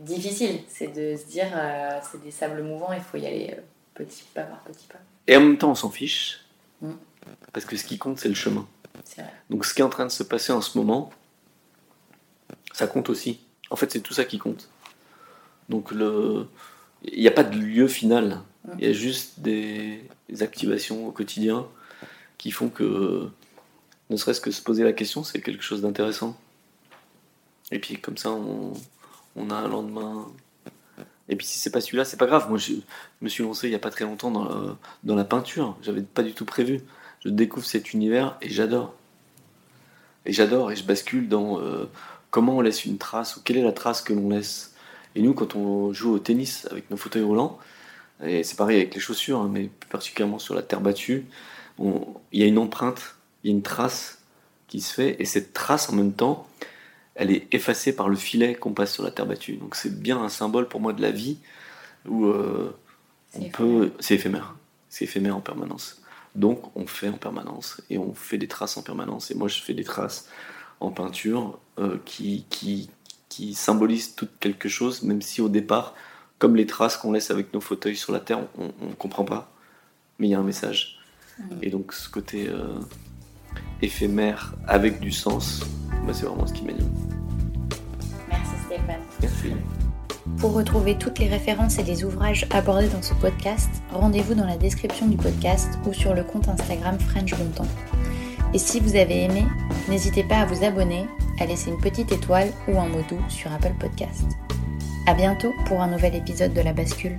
difficile. C'est de se dire, euh, c'est des sables mouvants, il faut y aller petit pas par petit pas. Et en même temps, on s'en fiche. Mm. Parce que ce qui compte, c'est le chemin. Donc ce qui est en train de se passer en ce moment, ça compte aussi. En fait, c'est tout ça qui compte. Donc, le... il n'y a pas de lieu final. Il y a juste des, activations au quotidien qui font que, ne serait-ce que se poser la question, c'est quelque chose d'intéressant. Et puis, comme ça, on, a un lendemain. Et puis, si c'est pas celui-là, c'est pas grave. Moi, je me suis lancé il n'y a pas très longtemps dans la, dans la peinture. J'avais pas du tout prévu. Je découvre cet univers et j'adore. Et j'adore et je bascule dans. Euh, comment on laisse une trace ou quelle est la trace que l'on laisse. Et nous, quand on joue au tennis avec nos fauteuils roulants, et c'est pareil avec les chaussures, hein, mais plus particulièrement sur la terre battue, il y a une empreinte, il y a une trace qui se fait, et cette trace en même temps, elle est effacée par le filet qu'on passe sur la terre battue. Donc c'est bien un symbole pour moi de la vie où euh, on peut, c'est éphémère, c'est éphémère en permanence. Donc on fait en permanence et on fait des traces en permanence. Et moi je fais des traces en peinture euh, qui, qui, qui symbolise tout quelque chose, même si au départ, comme les traces qu'on laisse avec nos fauteuils sur la terre, on ne comprend pas, mais il y a un message. Mm. Et donc ce côté euh, éphémère avec du sens, bah, c'est vraiment ce qui m'anime. Merci Stéphane. Merci. Pour retrouver toutes les références et les ouvrages abordés dans ce podcast, rendez-vous dans la description du podcast ou sur le compte Instagram French Bontemps. Et si vous avez aimé, n'hésitez pas à vous abonner, à laisser une petite étoile ou un mot doux sur Apple Podcast. A bientôt pour un nouvel épisode de La Bascule.